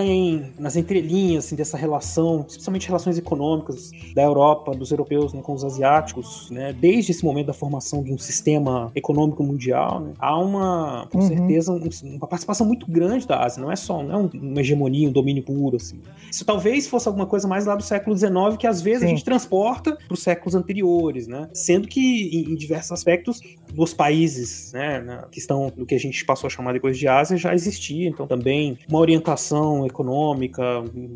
nas entrelinhas assim, dessa relação, especialmente relações econômicas da Europa, dos europeus né, com os asiáticos, né, desde esse momento da formação de um sistema econômico mundial, né, há uma, com uhum. certeza, um, uma participação muito grande da Ásia, não é só não é uma hegemonia, um domínio puro. Assim. Isso talvez fosse alguma coisa mais lá do século XIX, que às vezes Sim. a gente transporta para os séculos anteriores, né, sendo que em, em diversos aspectos nos países, né, na- que estão no que a gente passou a chamar depois de Ásia, já existia, então também uma orientação econômica,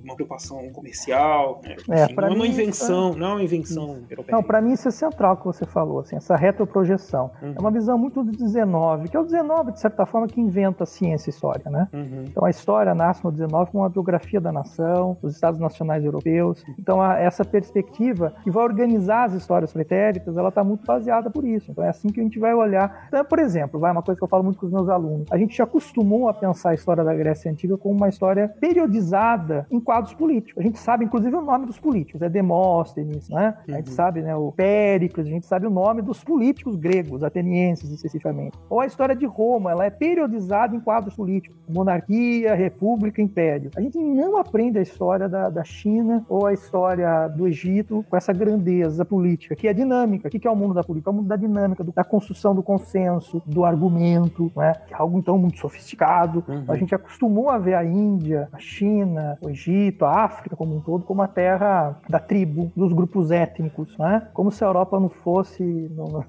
uma preocupação comercial, né? É, pra não é uma mim, invenção, não é uma invenção europeia. Não, para mim isso é central que você falou, assim, essa retroprojeção. Uhum. É uma visão muito do 19, que é o 19, de certa forma, que inventa a ciência e a história, né? Uhum. Então a história nasce no 19 com uma biografia da nação, dos Estados Nacionais Europeus. Então a- essa perspectiva que vai organizar as histórias pretéritas, ela está muito baseada por isso. Então é assim que a gente vai olhar. Então, por exemplo, vai uma coisa que eu falo muito com os meus alunos. A gente já acostumou a pensar a história da Grécia Antiga como uma história periodizada em quadros políticos. A gente sabe, inclusive, o nome dos políticos. É Demóstenes, né? A gente Uhum. sabe, né? O Péricles, a gente sabe o nome dos políticos gregos, atenienses especificamente. Ou a história de Roma, ela é periodizada em quadros políticos. Monarquia, república, império. A gente não aprende a história da, da China ou a história do Egito com essa grandeza política, que é dinâmica. Que é o mundo da política? É o mundo da dinâmica, do- da construção do consenso, do argumento, né? que é algo então muito sofisticado. Uhum. A gente acostumou a ver a Índia, a China, o Egito, a África como um todo, como a terra da tribo, dos grupos étnicos, né? como se a Europa não fosse, não,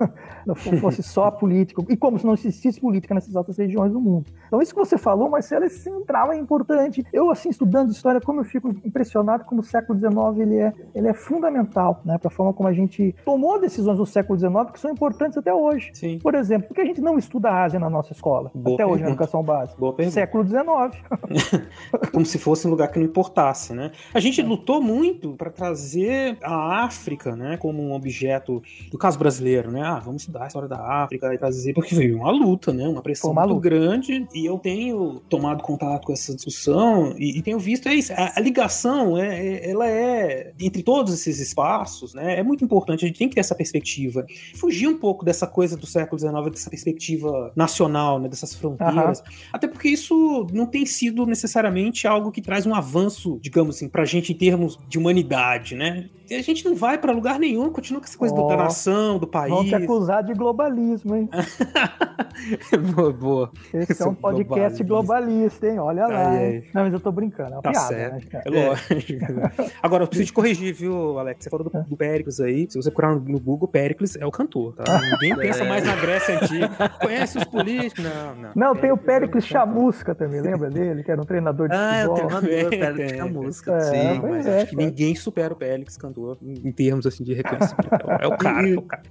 não [laughs] fosse só política, e como se não existisse política nessas outras regiões do mundo. Então isso que você falou, Marcelo, é central, é importante. Eu, assim, estudando história, como eu fico impressionado como o século XIX ele é, ele é fundamental né, para a forma como a gente tomou decisões no século XIX que são importantes até hoje. Sim. Por exemplo, por que a gente não estuda a Ásia na nossa escola? Boa até hoje na pergunta. educação básica? Boa pergunta. Século XIX. [laughs] como se fosse um lugar que não importasse, né? A gente lutou muito para trazer a África, né, como um objeto, no caso brasileiro, né? Ah, vamos estudar a história da África e trazer, porque veio uma luta, né? Uma pressão uma muito luta. grande e eu tenho tomado contato com essa discussão e, e tenho visto é isso, a, a ligação, é, é- ela é entre todos esses espaços, né? É muito importante, a gente tem que ter essa perspectiva. Fugir um pouco dessa coisa do século XIX, dessa perspectiva nacional, né? Dessas fronteiras. Até porque isso não tem sido necessariamente algo que traz um avanço, digamos assim, pra gente em termos de humanidade, né? E a gente não vai pra lugar nenhum, continua com essa coisa do- da nação, do país. Vão te acusar de globalismo, hein? [laughs] boa, boa. Esse é Sou um podcast globalista, hein? Olha lá. Aí? Não, mas eu tô brincando, é uma Tá piada, certo. né? É lógico. [laughs] Agora, eu preciso te corrigir, viu, Alex? Você falou do, do Péricles aí. Se você procurar no, Google, Péricles é o cantor, tá? Ninguém [laughs] pensa mais na Grécia Antiga. Conhece os políticos? Não, não. Não, tem o Péricles é o. Chamusca também, lembra dele? Que era um treinador de Ah, é o futebol. treinador, Péricles. Chamusca. É, Sim, mas é, acho que cara. ninguém supera o Pélix, cantor, em em termos assim de reconhecimento. [laughs] É o cara, é o cara.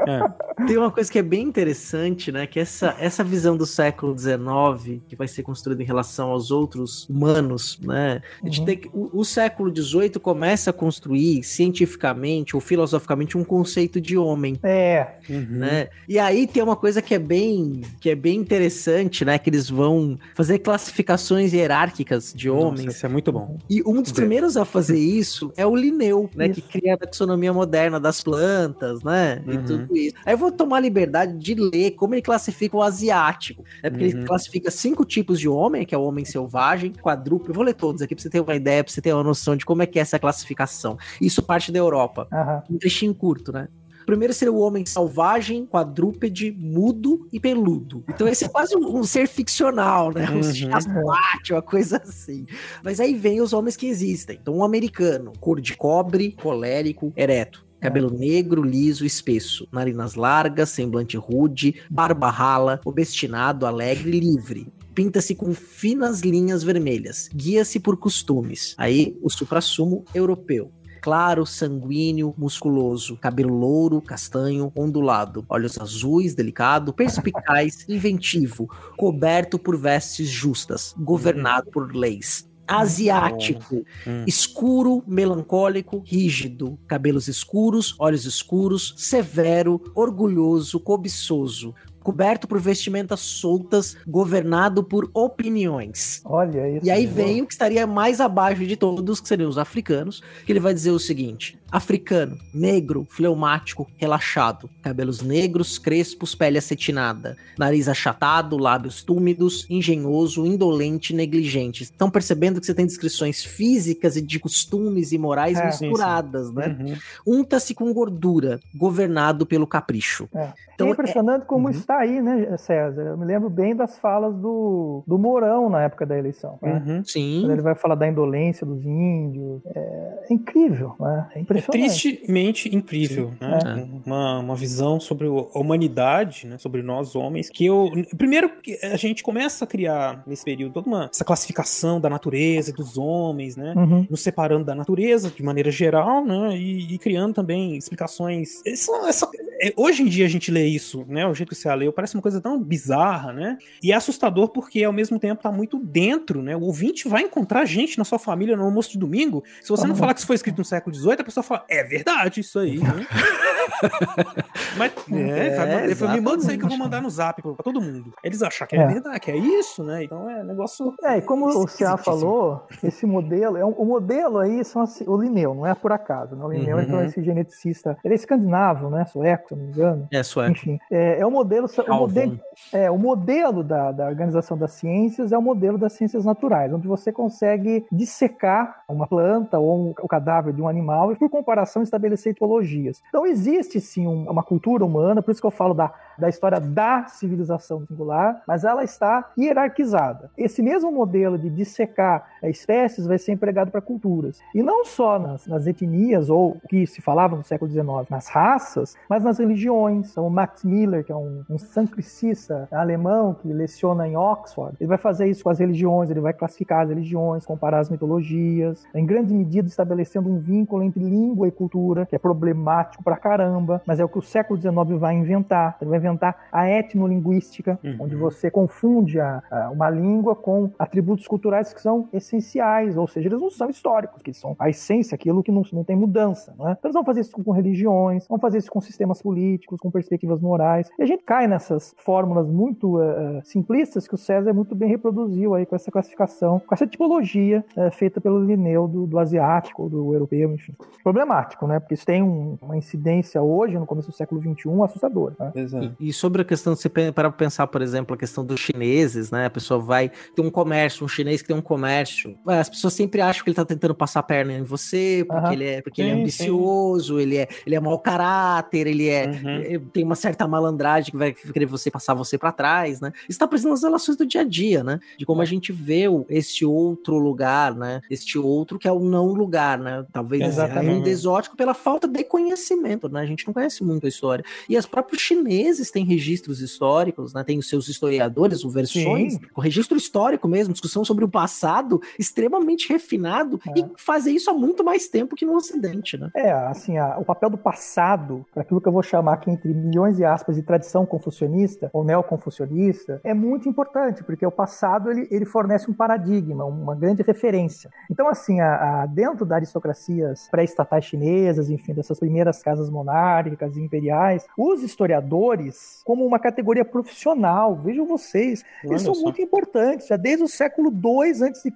É. Tem uma coisa que é bem interessante, né? Que essa, essa visão do século XIX, que vai ser construída em relação aos outros humanos, né? A gente Uhum. tem que, o, o século XVIII começa a construir cientificamente ou filosoficamente um conceito de homem. É, Né? E aí tem uma coisa que é bem que é bem interessante, né? Que eles vão fazer classificações hierárquicas de Nossa, homens. isso é muito bom. E um dos primeiros a fazer isso é o Linneu, né? Isso. Que cria a taxonomia moderna das plantas, né? E Uhum. tudo isso. Aí eu vou tomar a liberdade de ler como ele classifica o asiático. Né? Porque ele Uhum. classifica cinco tipos de homem, que é o homem selvagem, quadrúpede. Eu vou ler todos aqui pra você ter uma ideia, pra você ter uma noção de como é que é essa classificação. Isso parte da Europa. aham. Um trechinho curto, né? Primeiro seria o homem selvagem, quadrúpede, mudo e peludo. Então esse é quase um, um ser ficcional, né? Um Uhum. chasquate, uma coisa assim. Mas aí vem os homens que existem. Então um americano, cor de cobre, colérico, ereto. Cabelo negro, liso, espesso, narinas largas, semblante rude, barba rala, obstinado, alegre e livre. Pinta-se com finas linhas vermelhas. Guia-se por costumes. Aí, o suprassumo europeu claro, sanguíneo, musculoso, cabelo louro, castanho, ondulado, olhos azuis, delicado, perspicaz, [laughs] inventivo, coberto por vestes justas, governado por leis. Asiático, Hum. escuro, melancólico, rígido, cabelos escuros, olhos escuros, severo, orgulhoso, cobiçoso, coberto por vestimentas soltas, governado por opiniões. Olha isso. E aí vem o que estaria mais abaixo de todos, que seriam os africanos, que ele vai dizer o seguinte: africano, negro, fleumático, relaxado, cabelos negros, crespos, pele acetinada, nariz achatado, lábios túmidos, engenhoso, indolente, negligente. Estão percebendo que você tem descrições físicas e de costumes e morais É. misturadas, né? Uhum. Unta-se com gordura, governado pelo capricho. É. Então, é impressionante como Uhum. está tá aí, né, César? Eu me lembro bem das falas do, do Mourão na época da eleição. Né? Uhum. Sim. Quando ele vai falar da indolência dos índios. É, é incrível, né? É É impressionante. tristemente incrível, né? É. Uma, uma visão sobre a humanidade, né? Sobre nós homens, que eu... Primeiro, que a gente começa a criar, nesse período, toda uma... Essa classificação da natureza, dos homens, né? Uhum. Nos separando da natureza, de maneira geral, né? E, e criando também explicações... Essa, essa- é, hoje em dia a gente lê isso, né? O jeito que você leu, parece uma coisa tão bizarra, né? E é assustador porque, ao mesmo tempo, tá muito dentro, né? O ouvinte vai encontrar gente na sua família no almoço de domingo. Se você não falar que isso foi escrito no século XVIII, a pessoa fala, é verdade isso aí, né? [laughs] Mas, é, vai mandar- É, me manda isso aí que eu vou mandar no zap pra todo mundo. Eles acham que é, É. verdade, que é isso, né? Então é negócio. É, e como o Cia falou, esse modelo, é um- o modelo aí são assim, o Linneu, não é por acaso. Né? O Linneu Uhum. então, esse geneticista, ele é escandinavo, né? Sueco, se eu não me engano. É, sueco. Enfim, é, é o modelo, o modelo, é, o modelo da, da Organização das Ciências é o modelo das ciências naturais, onde você consegue dissecar uma planta ou um- o cadáver de um animal e, por comparação, estabelecer tipologias. Então, existe sim um- uma cultura humana, por isso que eu falo da, da história da civilização singular, mas ela está hierarquizada. Esse mesmo modelo de dissecar eh, espécies vai ser empregado para culturas. E não só nas, nas etnias, ou que se falava no século XIX, nas raças, mas nas religiões. Então, o Max Miller, que é um, um sancticista alemão que leciona em Oxford, ele vai fazer isso com as religiões, ele vai classificar as religiões, comparar as mitologias, em grande medida estabelecendo um vínculo entre língua e cultura, que é problemático pra caramba, mas é o que o século XIX vai inventar. Ele vai inventar a etnolinguística, Uhum. onde você confunde a- a- uma língua com atributos culturais que são essenciais, ou seja, eles não são históricos, que são a essência, aquilo que não, não tem mudança. Não é? Então eles vão fazer isso com religiões, vão fazer isso com sistemas políticos, com perspectivas morais. E a gente cai nessas fórmulas muito eh, simplistas que o César muito bem reproduziu aí com essa classificação, com essa tipologia eh, feita pelo Linneu do, do asiático, do europeu, enfim. Problemático, né? Porque isso tem um- uma incidência hoje, no começo do século XXI, assustadora. Né? Exato. E sobre a questão de você para pensar, por exemplo, a questão dos chineses, né? A pessoa vai ter um comércio, um chinês que tem um comércio. As pessoas sempre acham que ele tá tentando passar a perna em você, porque Aham. ele é, porque ele é Sim, ambicioso, ele é, ele é mau caráter, ele é, Uhum. eh, tem uma certa malandragem que vai querer você passar você para trás, né? Isso tá presente nas relações do dia a dia, né? De como a gente vê este outro lugar, né? Este outro que é o não lugar, né? Talvez Exatamente. ainda exótico pela falta de conhecimento, né? A gente não conhece muito a história. E os próprios chineses têm registros históricos, né? Tem os seus historiadores, versões, Sim. o registro histórico mesmo, discussão sobre o passado, extremamente refinado, É. e fazer isso há muito mais tempo que no Ocidente, né? É, assim, a- o papel do passado, para aquilo que eu vou chamar aqui entre milhões de aspas de tradição confucionista ou neoconfucionista, é muito importante, porque o passado ele, ele fornece um paradigma, uma grande referência. Então, assim, a, a- dentro das aristocracias pré-estatais chinesas, enfim, dessas primeiras casas monárquicas e imperiais, os historiadores, como uma categoria profissional, vejam vocês, eles Olha são só. muito importantes. Já desde o século II a.C.,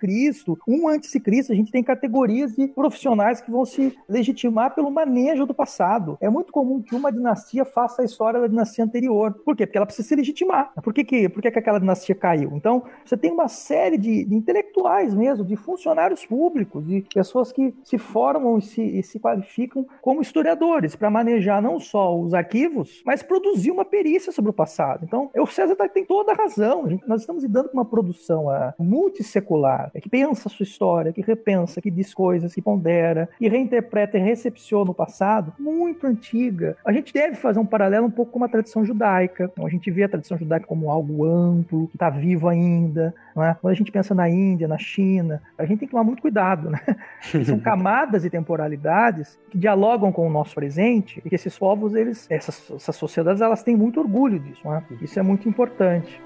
um a.C., a gente tem categorias de profissionais que vão se legitimar pelo manejo do passado. É muito comum que uma dinastia faça a história da dinastia anterior. Por quê? Porque ela precisa se legitimar. Por que, que, por que, que aquela dinastia caiu? Então, você tem uma série de, de intelectuais mesmo, de funcionários públicos, de pessoas que se formam e se, e se qualificam como historiadores para manejar não só os arquivos, mas produzir uma perícia sobre o passado. Então, o César tá- tem toda a razão. Nós estamos lidando com uma produção ah, multissecular, que pensa a sua história, que repensa, que diz coisas, que pondera, que reinterpreta e recepciona o passado, muito antiga. A gente deve fazer um paralelo um pouco com a tradição judaica. Então, a gente vê a tradição judaica como algo amplo, que está vivo ainda. É? Quando a gente pensa na Índia, na China, a gente tem que tomar muito cuidado. Né? [laughs] São camadas e temporalidades que dialogam com o nosso presente e que esses povos, eles, essas, essas sociedades, elas têm muito orgulho disso. Não é? Isso é muito importante.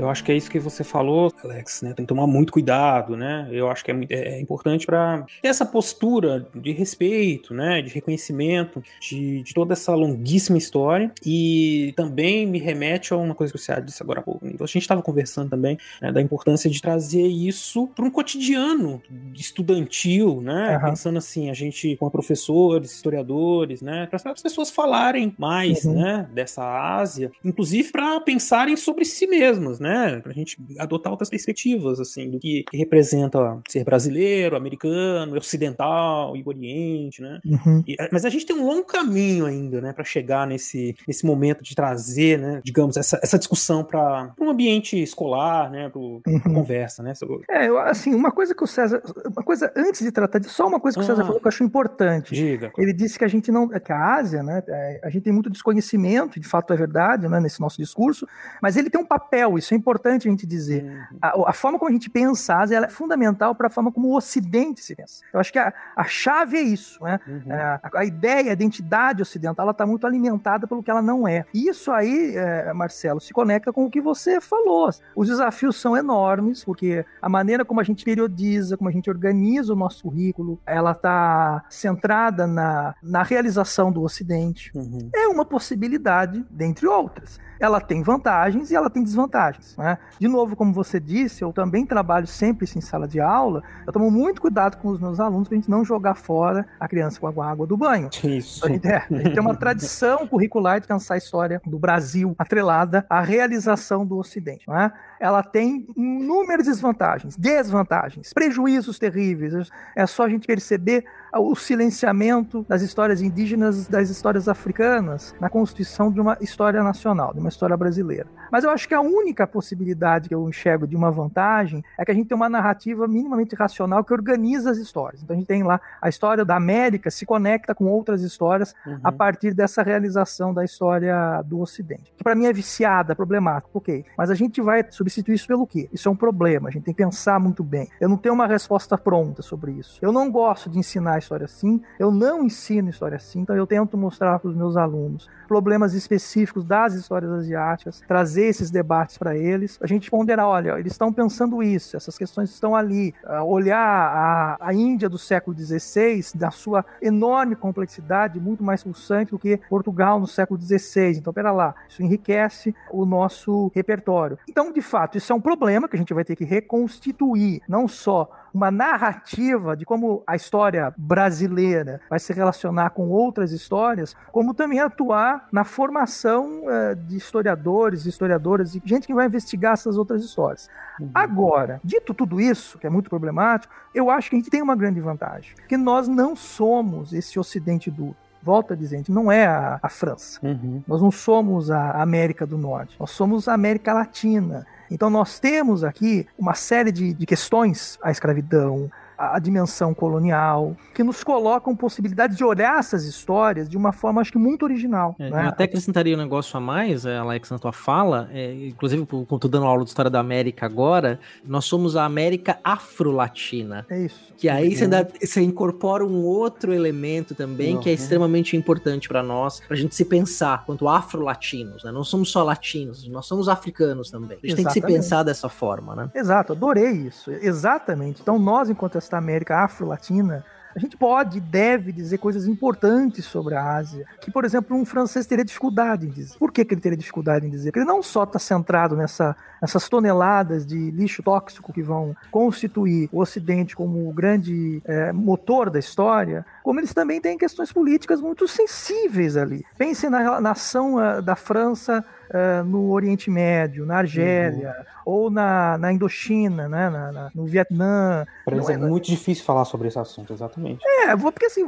Eu acho que é isso que você falou, Alex, né? Tem que tomar muito cuidado, né? Eu acho que é, muito- é importante para ter essa postura de respeito, né? De reconhecimento de, de toda essa longuíssima história. E também me remete a uma coisa que você disse agora há pouco. A gente estava conversando também né, da importância de trazer isso para um cotidiano estudantil, né? Aham. Pensando assim, a gente com professores, historiadores, né? Para as pessoas falarem mais, Uhum. né? Dessa Ásia, inclusive para pensarem sobre si mesmas, né? Né? Pra gente adotar outras perspectivas, assim, do que, que representa ser brasileiro, americano, ocidental e oriente, né? Uhum. E, mas a gente tem um longo caminho ainda, né, para chegar nesse, nesse momento de trazer, né, digamos, essa, essa discussão para um ambiente escolar, né, para Uhum. conversa, né? sobre- É, eu, assim, uma coisa que o César. Uma coisa, antes de tratar disso, só uma coisa que o César Ah. falou que eu acho importante. Diga. Ele disse que a gente não. que a Ásia, né? é, A gente tem muito desconhecimento, de fato é verdade, né, nesse nosso discurso, mas ele tem um papel, isso é importante a gente dizer. Uhum. A, a forma como a gente pensa a Ásia ela é fundamental para a forma como o Ocidente se pensa. Eu acho que a, a chave é isso, né? Uhum. É, a, a ideia, a identidade ocidental, ela está muito alimentada pelo que ela não é. E isso aí, é, Marcelo, se conecta com o que você falou. Os desafios são enormes, porque a maneira como a gente periodiza, como a gente organiza o nosso currículo, ela está centrada na, na realização do Ocidente. Uhum. É uma possibilidade, dentre outras. Ela tem vantagens e ela tem desvantagens. Né? De novo, como você disse, eu também trabalho sempre isso em sala de aula. Eu tomo muito cuidado com os meus alunos para a gente não jogar fora a criança com a água do banho. Isso. A gente, é, a gente tem uma tradição curricular de pensar a história do Brasil atrelada à realização do Ocidente. Não é? Ela tem inúmeras desvantagens, desvantagens, prejuízos terríveis. É só a gente perceber o silenciamento das histórias indígenas, das histórias africanas, na constituição de uma história nacional, de uma história brasileira. Mas eu acho que a única possibilidade que eu enxergo de uma vantagem é que a gente tem uma narrativa minimamente racional que organiza as histórias. Então a gente tem lá a história da América se conecta com outras histórias Uhum. a partir dessa realização da história do Ocidente. Que para mim é viciada, problemático, ok. Mas a gente vai substituir isso pelo quê? Isso é um problema, a gente tem que pensar muito bem. Eu não tenho uma resposta pronta sobre isso. Eu não gosto de ensinar história assim, eu não ensino história assim, então eu tento mostrar para os meus alunos problemas específicos das histórias asiáticas, trazer esses debates para eles, a gente ponderar, olha, eles estão pensando isso, essas questões estão ali, Ah, olhar a, a Índia do século XVI, da sua enorme complexidade, muito mais pulsante do que Portugal no século XVI. Então, pera lá, isso enriquece o nosso repertório. Então, de fato, isso é um problema que a gente vai ter que reconstituir, não só uma narrativa de como a história brasileira vai se relacionar com outras histórias, como também atuar na formação eh, de historiadores, historiadoras e gente que vai investigar essas outras histórias. Agora, dito tudo isso, que é muito problemático, eu acho que a gente tem uma grande vantagem, que nós não somos esse Ocidente duro. Volto a dizer, a gente não é a, a França. Uhum. Nós não somos a América do Norte, nós somos a América Latina. Então nós temos aqui uma série de, de questões, a escravidão, a, a dimensão colonial, que nos colocam possibilidade de olhar essas histórias de uma forma, acho que muito original. É, né? Eu até acrescentaria um negócio a mais, é, Alex, na tua fala, é, inclusive, como tô dando aula de história da América agora, nós somos a América afro-latina. É isso. Que aí você, dá- você incorpora um outro elemento também que é Uhum. extremamente importante para nós, pra gente se pensar quanto afro-latinos, né? Não somos só latinos, nós somos africanos também. A gente tem que se Exatamente. pensar dessa forma, né? Exato, adorei isso. Exatamente. Então, nós, enquanto esta América afro-latina, a gente pode e deve dizer coisas importantes sobre a Ásia, que, por exemplo, um francês teria dificuldade em dizer. Por que, que ele teria dificuldade em dizer? Porque ele não só está centrado nessa, nessas toneladas de lixo tóxico que vão constituir o Ocidente como o grande eh, motor da história, como eles também têm questões políticas muito sensíveis ali. Pensem na, na ação eh, da França eh, no Oriente Médio, na Argélia, ou na, na Indochina, né, na- na- no Vietnã. Para eles Não é é- muito difícil falar sobre esse assunto, exatamente. É, vou- porque assim,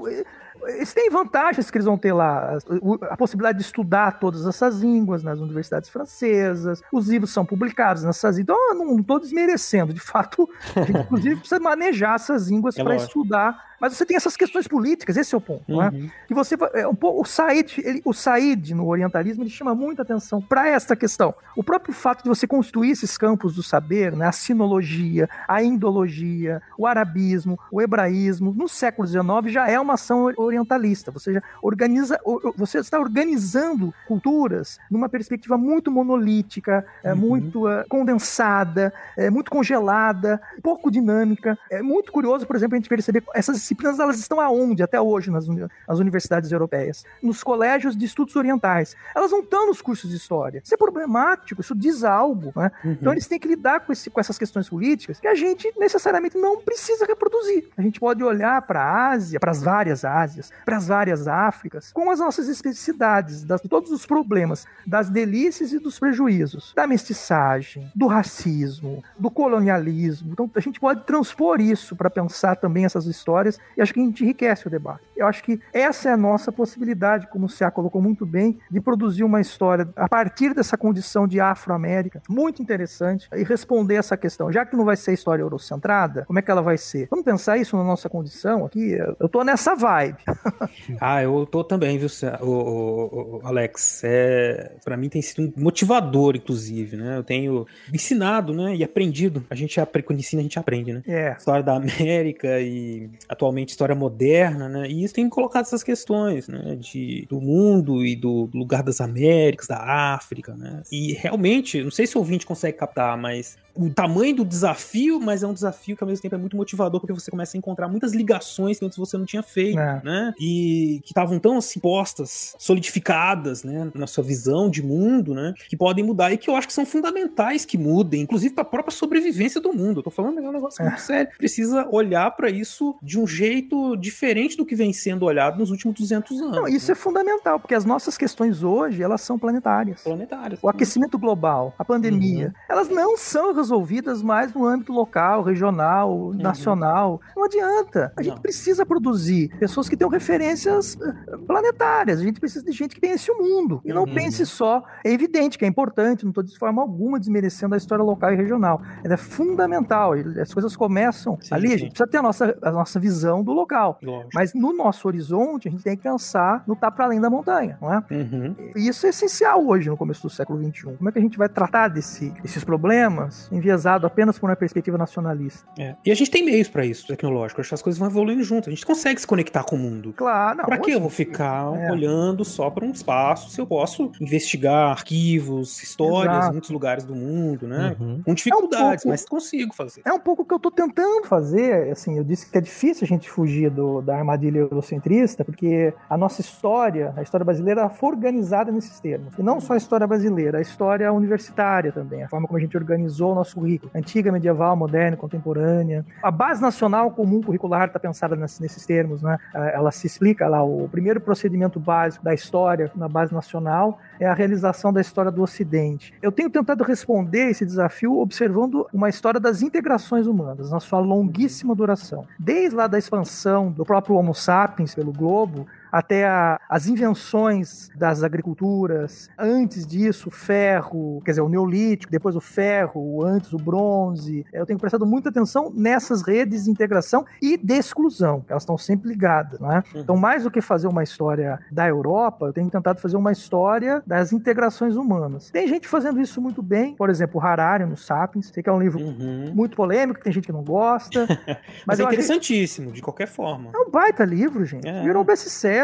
eles têm vantagens que eles vão ter lá. A possibilidade de estudar todas essas línguas nas universidades francesas, os livros são publicados nessas Então, eu não estou desmerecendo. De fato, a [laughs] gente, inclusive, precisa manejar essas línguas É para estudar. Mas você tem essas questões políticas, esse é o ponto. não é? Uhum. que você é, um pouco, o Said, ele- o Said no orientalismo ele chama muita atenção para essa questão. O próprio fato de você construir esses campos do saber, né, a sinologia, a indologia, o arabismo, o hebraísmo, no século XIX já é uma ação orientalista. Você já organiza, você está organizando culturas numa perspectiva muito monolítica, é, muito eh, condensada, é, muito congelada, pouco dinâmica. É muito curioso, por exemplo, a gente perceber essas disciplinas elas estão aonde até hoje nas, uni- nas universidades europeias? Nos colégios de estudos orientais. Elas não estão nos cursos de história. Isso é problemático, isso diz algo. Né? Então eles têm que lidar com, esse- com essas questões políticas que a gente necessariamente não precisa reproduzir. A gente pode olhar para a Ásia, para as várias Ásias, Para as várias Áfricas, com as nossas especificidades, das, todos os problemas, das delícias e dos prejuízos, da mestiçagem, do racismo, do colonialismo. Então a gente pode transpor isso para pensar também essas histórias e acho que a gente enriquece o debate. Eu acho que essa é a nossa possibilidade, como o Cia colocou muito bem, de produzir uma história a partir dessa condição de Afro-América, muito interessante, e responder essa questão. Já que não vai ser história eurocentrada, como é que ela vai ser? Vamos pensar isso na nossa condição aqui? Eu tô nessa vibe. [laughs] Ah, eu tô também, viu, o, o- o- Alex? É, para mim tem sido um motivador, inclusive, né? Eu tenho ensinado, né, e aprendido. A gente aprende, quando ensina, a gente aprende, né? É. História da América e atualmente história moderna, né? E isso tem colocado essas questões, né? De, do mundo e do lugar das Américas, da África, né? E realmente, não sei se o ouvinte consegue captar, mas o tamanho do desafio, mas é um desafio que ao mesmo tempo é muito motivador, porque você começa a encontrar muitas ligações que antes você não tinha feito, É. né? E que estavam tão assim postas, solidificadas, né? Na sua visão de mundo, né? Que podem mudar e que eu acho que são fundamentais que mudem, inclusive para a própria sobrevivência do mundo. Eu tô falando de um negócio muito sério. Precisa olhar para isso de um jeito diferente do que vem sendo olhado nos últimos 200 anos. Não, isso é fundamental, porque as nossas questões hoje, elas são planetárias. Planetárias. O aquecimento global, a pandemia, Uhum. elas não são resolvidas mais no âmbito local, regional, nacional. Não adianta. A gente precisa produzir pessoas que tenham referências eh, planetárias. A gente precisa de gente que pense o mundo. E não Uhum. pense só. É evidente que é importante, não estou de forma alguma desmerecendo a história local e regional. Ela é fundamental. As coisas começam ali. A sim. gente precisa ter a nossa, a nossa visão do local. Lógico. Mas no nosso horizonte, a gente tem que pensar no que está para além da montanha, não é? Uhum. E isso é essencial hoje, no começo do século XXI. Como é que a gente vai tratar desse, desses problemas enviesado apenas por uma perspectiva nacionalista? É. E a gente tem meios para isso, tecnológico. Acho que as coisas vão evoluindo junto. A gente consegue se conectar com o mundo. Claro, não. Pra que eu vou ficar É. olhando só para um espaço se eu posso investigar arquivos, histórias Exato. em muitos lugares do mundo, né? Uhum. Com dificuldades, pouco- mas consigo fazer. É um pouco o que eu tô tentando fazer, assim, eu disse que é difícil a gente fugir do, da armadilha eurocentrista, porque a nossa história, a história brasileira, ela foi organizada nesses termos. E não só a história brasileira, a história universitária também, a forma como a gente organizou o nosso currículo, antiga, medieval, moderna, contemporânea. A base nacional comum curricular está pensada ness- nesses termos, né? Ela se explica lá, o primeiro procedimento básico da história na base nacional é a realização da história do Ocidente. Eu tenho tentado responder esse desafio observando uma história das integrações humanas, na sua longuíssima duração. Desde lá da expansão do próprio Homo sapiens pelo globo, até a- as invenções das agriculturas, antes disso, o ferro, quer dizer, o neolítico, depois o ferro, antes o bronze. Eu tenho prestado muita atenção nessas redes de integração e de exclusão, elas estão sempre ligadas, né? Então, mais do que fazer uma história da Europa, eu tenho tentado fazer uma história das integrações humanas. Tem gente fazendo isso muito bem, por exemplo, o Harari no Sapiens, sei que é um livro muito polêmico, tem gente que não gosta, [laughs] Mas, mas, é interessantíssimo, de qualquer forma. é um baita livro, gente. É. Virou um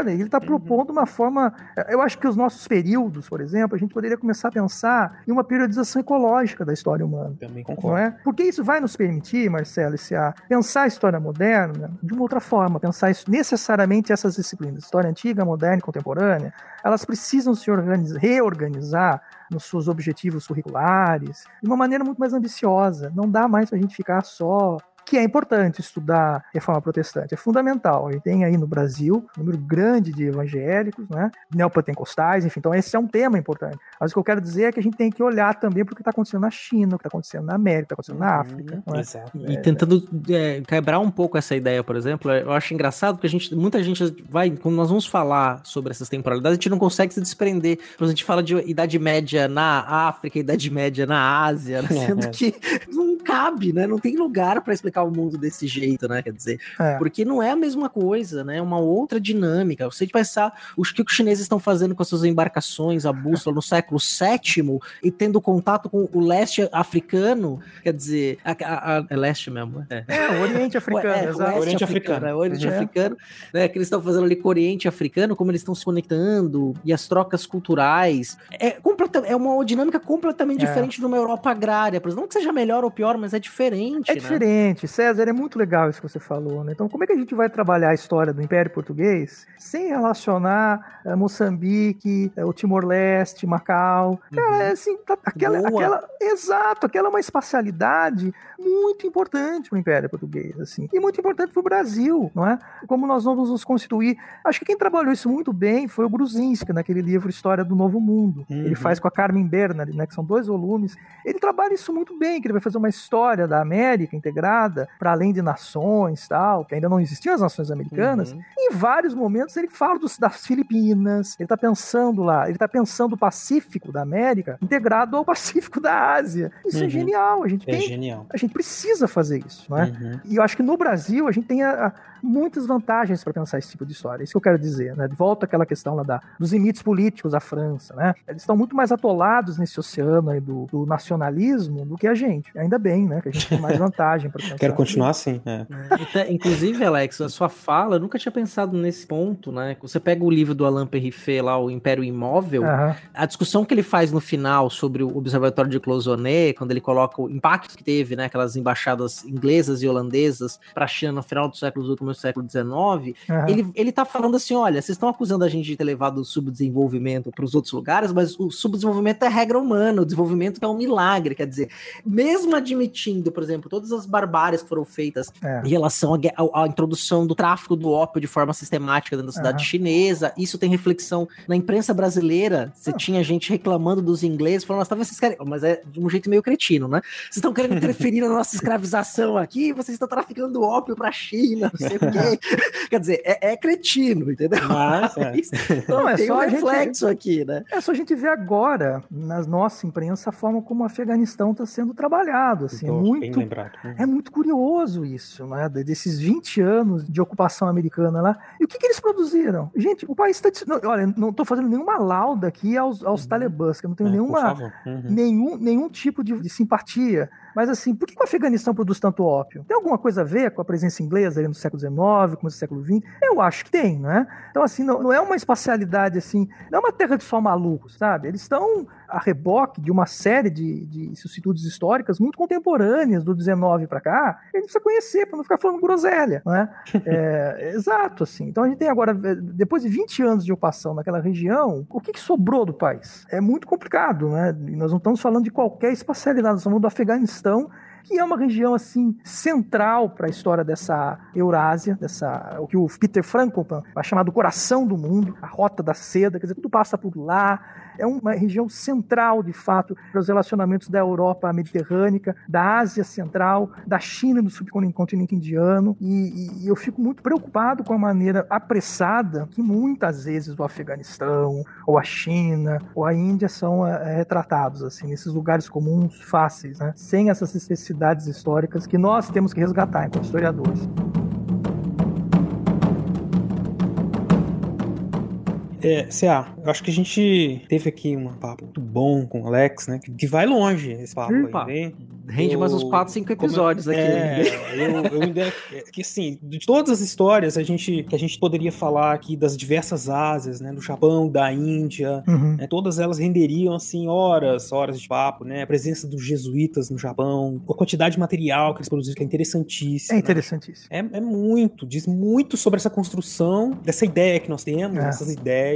Ele está propondo uma forma. Eu acho que os nossos períodos, por exemplo, a gente poderia começar a pensar em uma periodização ecológica da história humana. Também Não concordo. é? Porque isso vai nos permitir, Marcelo, a pensar a história moderna de uma outra forma, pensar isso necessariamente essas disciplinas, história antiga, moderna e contemporânea, elas precisam se organizar, reorganizar nos seus objetivos curriculares de uma maneira muito mais ambiciosa. Não dá mais para a gente ficar só que é importante estudar reforma protestante, é fundamental. A gente tem aí no Brasil um número grande de evangélicos, né, neopentecostais, enfim, então esse é um tema importante. Mas o que eu quero dizer é que a gente tem que olhar também para o que está acontecendo na China, o que está acontecendo na América, o que está acontecendo na África. não é? Exato. E tentando é, quebrar um pouco essa ideia, por exemplo, eu acho engraçado porque a gente, muita gente vai, quando nós vamos falar sobre essas temporalidades, a gente não consegue se desprender. Por exemplo, a gente fala de Idade Média na África, Idade Média na Ásia, né? sendo É. que não cabe, né? Não tem lugar para explicar o mundo desse jeito, né? Quer dizer, É. porque não é a mesma coisa, né? É uma outra dinâmica. Você pensar os que os chineses estão fazendo com as suas embarcações, a bússola no século VII e tendo contato com o leste africano, quer dizer, a, a- a- é leste mesmo, é. É, o Oriente Africano, Ué, é, exato. o Oriente africano, africano. é, o Oriente Uhum. africano, né, que eles estão fazendo ali com o Oriente africano, como eles estão se conectando, e as trocas culturais. É, completa- é uma dinâmica completamente É. diferente de uma Europa agrária, por exemplo. Não que seja melhor ou pior, mas é diferente, É né? diferente, César, é muito legal isso que você falou, né? Então, como é que a gente vai trabalhar a história do Império Português sem relacionar eh, Moçambique, eh, o Timor-Leste, Macau? Cara, é assim, tá- aquela, Boa. aquela. Exato, aquela é uma espacialidade muito importante para o Império Português, assim, e muito importante para o Brasil, não é? Como nós vamos nos constituir. Acho que quem trabalhou isso muito bem foi o Gruzinski, naquele livro História do Novo Mundo. Ele Uhum. faz com a Carmen Bernard, né, que são dois volumes. Ele trabalha isso muito bem, que ele vai fazer uma história da América integrada para além de nações, tal, que ainda não existiam as nações americanas. Uhum. Em vários momentos ele fala dos, das Filipinas, ele está pensando lá, ele está pensando o Pacífico da América integrado ao Pacífico da Ásia. Isso é Uhum. genial, a gente É tem genial. a gente precisa fazer isso, não é? Uhum. E eu acho que no Brasil a gente tem a- a- muitas vantagens para pensar esse tipo de história. Isso que eu quero dizer, né? Volta àquela questão lá da, dos limites políticos da França, né? Eles estão muito mais atolados nesse oceano aí do, do nacionalismo do que a gente. Ainda bem, né? Que a gente tem mais [laughs] vantagem para pensar. Quero continuar assim. É. Até, inclusive, Alex, a sua fala, eu nunca tinha pensado nesse ponto, né? Você pega o livro do Alain Perriffet lá, o Império Imóvel, Aham. a discussão que ele faz no final sobre o Observatório de Cloisonné, quando ele coloca o impacto que teve, né, aquelas embaixadas inglesas e holandesas para a China no final do século XVIII, começo do século XIX, Aham. ele, ele tá falando assim, olha, vocês estão acusando a gente de ter levado o subdesenvolvimento para os outros lugares, mas o subdesenvolvimento é regra humana, o desenvolvimento é um milagre, quer dizer, mesmo admitindo, por exemplo, todas as barbáries que foram feitas É. em relação à introdução do tráfico do ópio de forma sistemática dentro da cidade Aham. chinesa. Isso tem reflexão na imprensa brasileira. Você tinha gente reclamando dos ingleses, falando, mas talvez vocês querem. Mas é de um jeito meio cretino, né? Vocês estão querendo [laughs] interferir na nossa escravização aqui, vocês estão traficando ópio pra China, não sei o quê. [laughs] Quer dizer, é, é cretino, entendeu? Mas, é. Então, Não, é tem só um a gente- reflexo aqui, né? É só a gente ver agora, na nossa imprensa, a forma como o Afeganistão está sendo trabalhado. Assim, é muito. Uhum. É muito curioso isso, né? de- Desses 20 anos de ocupação americana lá. E o que, que eles produziram? Gente, o país está. Olha, não estou fazendo nenhuma lauda aqui aos, aos talibãs, que eu não tenho É, nenhuma. Uhum. nenhum, nenhum tipo de, de simpatia. Mas assim, por que, o Afeganistão produz tanto ópio? Tem alguma coisa a ver com a presença inglesa ali no século XIX, começo do século XX? Eu acho que tem, né? Então, assim, não, não é uma espacialidade assim, não é uma terra de só malucos, sabe? Eles estão a reboque de uma série de, de vicissitudes históricas muito contemporâneas do 19 para cá. A gente precisa conhecer para não ficar falando groselha, né? [laughs] É, exato, assim. Então a gente tem agora, eh, depois de 20 anos de ocupação naquela região, o que, que sobrou do país? É muito complicado, né? Nós não estamos falando de qualquer espacialidade, nós estamos falando do Afeganistão, que é uma região assim central para a história dessa Eurásia, dessa o que o Peter Frankopan vai chamar do coração do mundo, a rota da seda, quer dizer, tudo passa por lá. É uma região central, de fato, para os relacionamentos da Europa mediterrânea, da Ásia Central, da China no subcontinente indiano. E, e eu fico muito preocupado com a maneira apressada que muitas vezes o Afeganistão, ou a China, ou a Índia são é, retratados, assim, nesses lugares comuns, fáceis, né? sem essas especificidades históricas que nós temos que resgatar enquanto historiadores. É, CA, eu acho que a gente teve aqui um papo muito bom com o Alex, né? Que, que vai longe esse papo Opa, aí. Rende mais uns 4, 5 como eu- episódios aqui. É, eu, eu ainda. é Que assim, de todas as histórias a gente, que a gente poderia falar aqui das diversas Ásias, né? Do Japão, da Índia, Uhum. né, todas elas renderiam assim horas, horas de papo, né? A presença dos jesuítas no Japão, a quantidade de material que eles produziram, que é interessantíssimo. É né? interessantíssimo. É, é muito, diz muito sobre essa construção, dessa ideia que nós temos, É. essas ideias.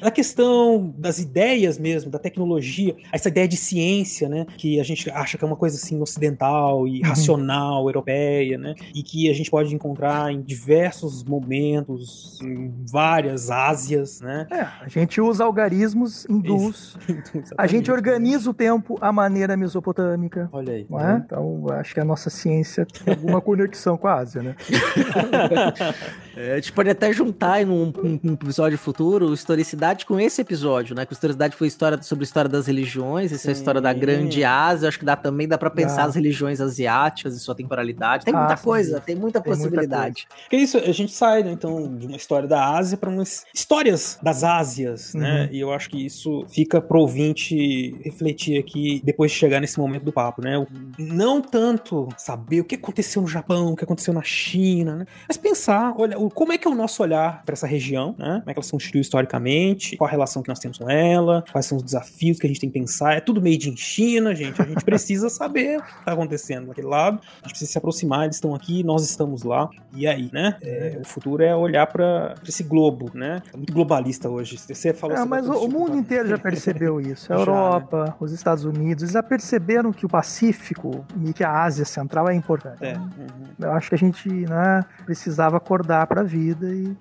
A questão das ideias mesmo, da tecnologia, essa ideia de ciência, né? Que a gente acha que é uma coisa assim ocidental e Uhum. racional, europeia, né? E que a gente pode encontrar em diversos momentos, em várias Ásias, né? É, a gente usa algarismos hindus, [laughs] a gente organiza o tempo à maneira mesopotâmica. Olha aí. É? Então, acho que a nossa ciência tem alguma conexão com a Ásia, né? [laughs] É, a gente pode até juntar em um, um- episódio futuro historicidade com esse episódio, né? Que historicidade foi história sobre a história das religiões, essa é a história da Sim. grande Ásia. Acho que dá também dá para pensar Dá. as religiões asiáticas e sua temporalidade. Tem muita Ah, sim. coisa, tem muita Tem muita possibilidade. Porque isso, a gente sai, né, então, de uma história da Ásia para umas histórias das Ásias, né? Uhum. E eu acho que isso fica pro ouvinte refletir aqui depois de chegar nesse momento do papo, né? Não tanto saber o que aconteceu no Japão, o que aconteceu na China, né? Mas pensar, olha, o, como é que é o nosso olhar para essa região, né? Como é que ela se constituiu historicamente, qual a relação que nós temos com ela, quais são os desafios que a gente tem que pensar. É tudo made in China, gente. A gente precisa [laughs] saber o que está acontecendo naquele lado. A gente precisa se aproximar, eles estão aqui, nós estamos lá. E aí, né? É, o futuro é olhar para esse globo, né? É muito globalista hoje. Você falou É, mas o, o política, mundo inteiro já [laughs] percebeu isso. A Já, Europa, os Estados Unidos, eles já perceberam que o Pacífico e que a Ásia Central é importante. É. uhum. Eu acho que a gente né, precisava acordar para a vida e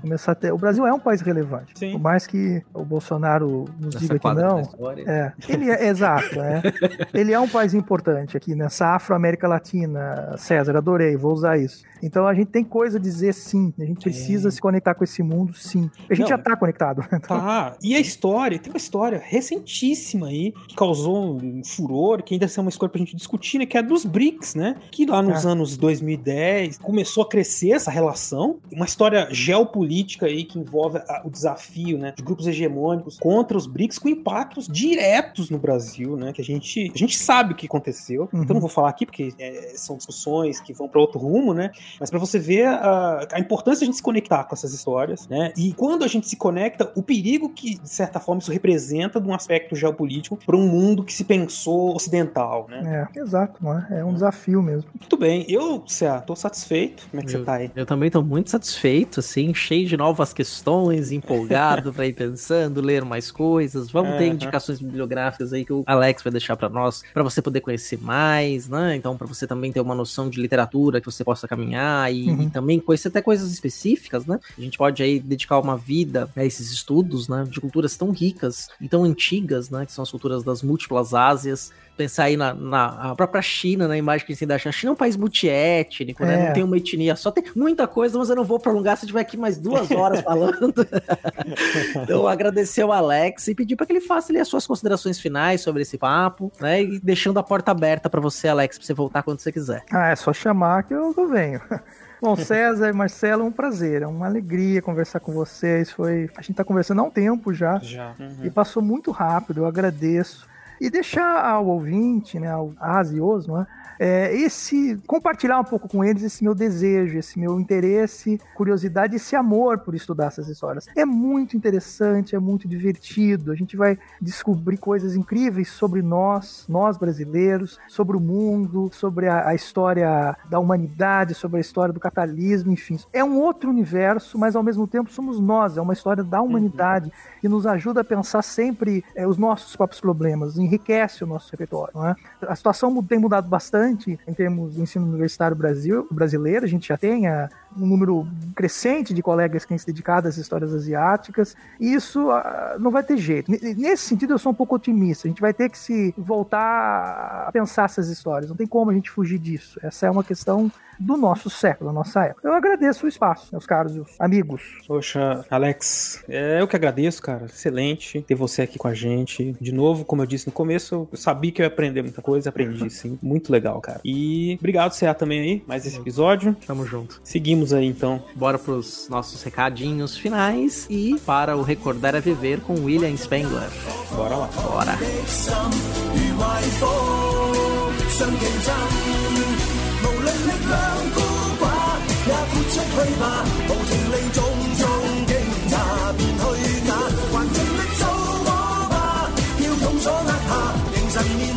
começar a ter. O Brasil é um país relevante. Sim. Por mais que o Bolsonaro nos Nessa diga que não. É, ele é exato, é. [laughs] Ele é um país importante aqui nessa Afro-América Latina. César, adorei, vou usar isso. Então a gente tem coisa a dizer sim. A gente precisa se conectar com esse mundo, sim. A gente Não. já tá conectado. Então, Tá, e a história, tem uma história recentíssima aí, que causou um furor, que ainda é uma história pra gente discutir, né, que é a dos BRICS, né, que lá nos Ah. anos 2010 começou a crescer essa relação, uma história geopolítica aí que envolve a- o desafio, né, de grupos hegemônicos contra os BRICS, com impactos diretos no Brasil, né, que a gente, a gente sabe o que aconteceu, Uhum. então não vou falar aqui porque é, são discussões que vão para outro rumo, né, mas para você ver a, a importância de a gente se conectar com essas histórias, né? E quando a gente se conecta, o perigo que, de certa forma, isso representa de um aspecto geopolítico para um mundo que se pensou ocidental, né? é, exato, não é? Um desafio mesmo. Muito bem, eu, Cé, tô satisfeito. Como é que você tá aí? Eu também tô muito satisfeito, assim, cheio de novas questões, empolgado pra ir pensando, ler mais coisas. Vamos ter Aham. indicações bibliográficas aí que o Alex vai deixar pra nós, pra você poder conhecer mais, né? Então, pra você também ter uma noção de literatura que você possa caminhar e, Uhum. e também conhecer até coisas específicas, né? A gente pode aí dedicar uma vida a esses estudos, né? De culturas tão ricas e tão antigas, né? Que são as culturas das múltiplas Ásias. Pensar aí na, na própria China, na imagem que a gente tem da China. A China é um país multiétnico, né? É. Não tem uma etnia só. Tem muita coisa, mas eu não vou prolongar se eu tiver aqui mais duas horas falando. [laughs] então, agradecer ao Alex e pedir para que ele faça ali as suas considerações finais sobre esse papo, né? E deixando a porta aberta para você, Alex, pra você voltar quando você quiser. Ah, é só chamar que eu, venho. [laughs] Bom, César e Marcelo, é um prazer, é uma alegria conversar com vocês. Foi, a gente tá conversando há um tempo já. Já. E passou muito rápido, eu agradeço. E deixar ao ouvinte, né, ao Asios, não é? É, esse compartilhar um pouco com eles esse meu desejo, esse meu interesse, curiosidade, esse amor por estudar essas histórias. É muito interessante, é muito divertido. A gente vai descobrir coisas incríveis sobre nós, nós brasileiros, sobre o mundo, sobre a, a história da humanidade, sobre a história do capitalismo, enfim. É um outro universo, mas ao mesmo tempo somos nós. É uma história da humanidade que nos ajuda a pensar sempre é, os nossos próprios problemas, enriquece o nosso repertório. Não é? A situação tem mudado bastante em termos do ensino universitário Brasil, brasileiro. A gente já tem ah, um número crescente de colegas que têm se dedicado às histórias asiáticas. E isso ah, não vai ter jeito. N- Nesse sentido, eu sou um pouco otimista. A gente vai ter que se voltar a pensar essas histórias. Não tem como a gente fugir disso. Essa é uma questão do nosso século, da nossa época. Eu agradeço o espaço, meus caros amigos. Poxa, Alex, é, eu que agradeço, cara. Excelente ter você aqui com a gente. De novo, como eu disse no começo, eu sabia que eu ia aprender muita coisa, aprendi sim. Muito legal, cara. E obrigado, CA, também aí, mais esse episódio. Tamo junto. Seguimos aí, então. Bora pros nossos recadinhos finais e para o Recordar a Viver com William Spengler. Bora lá. Bora.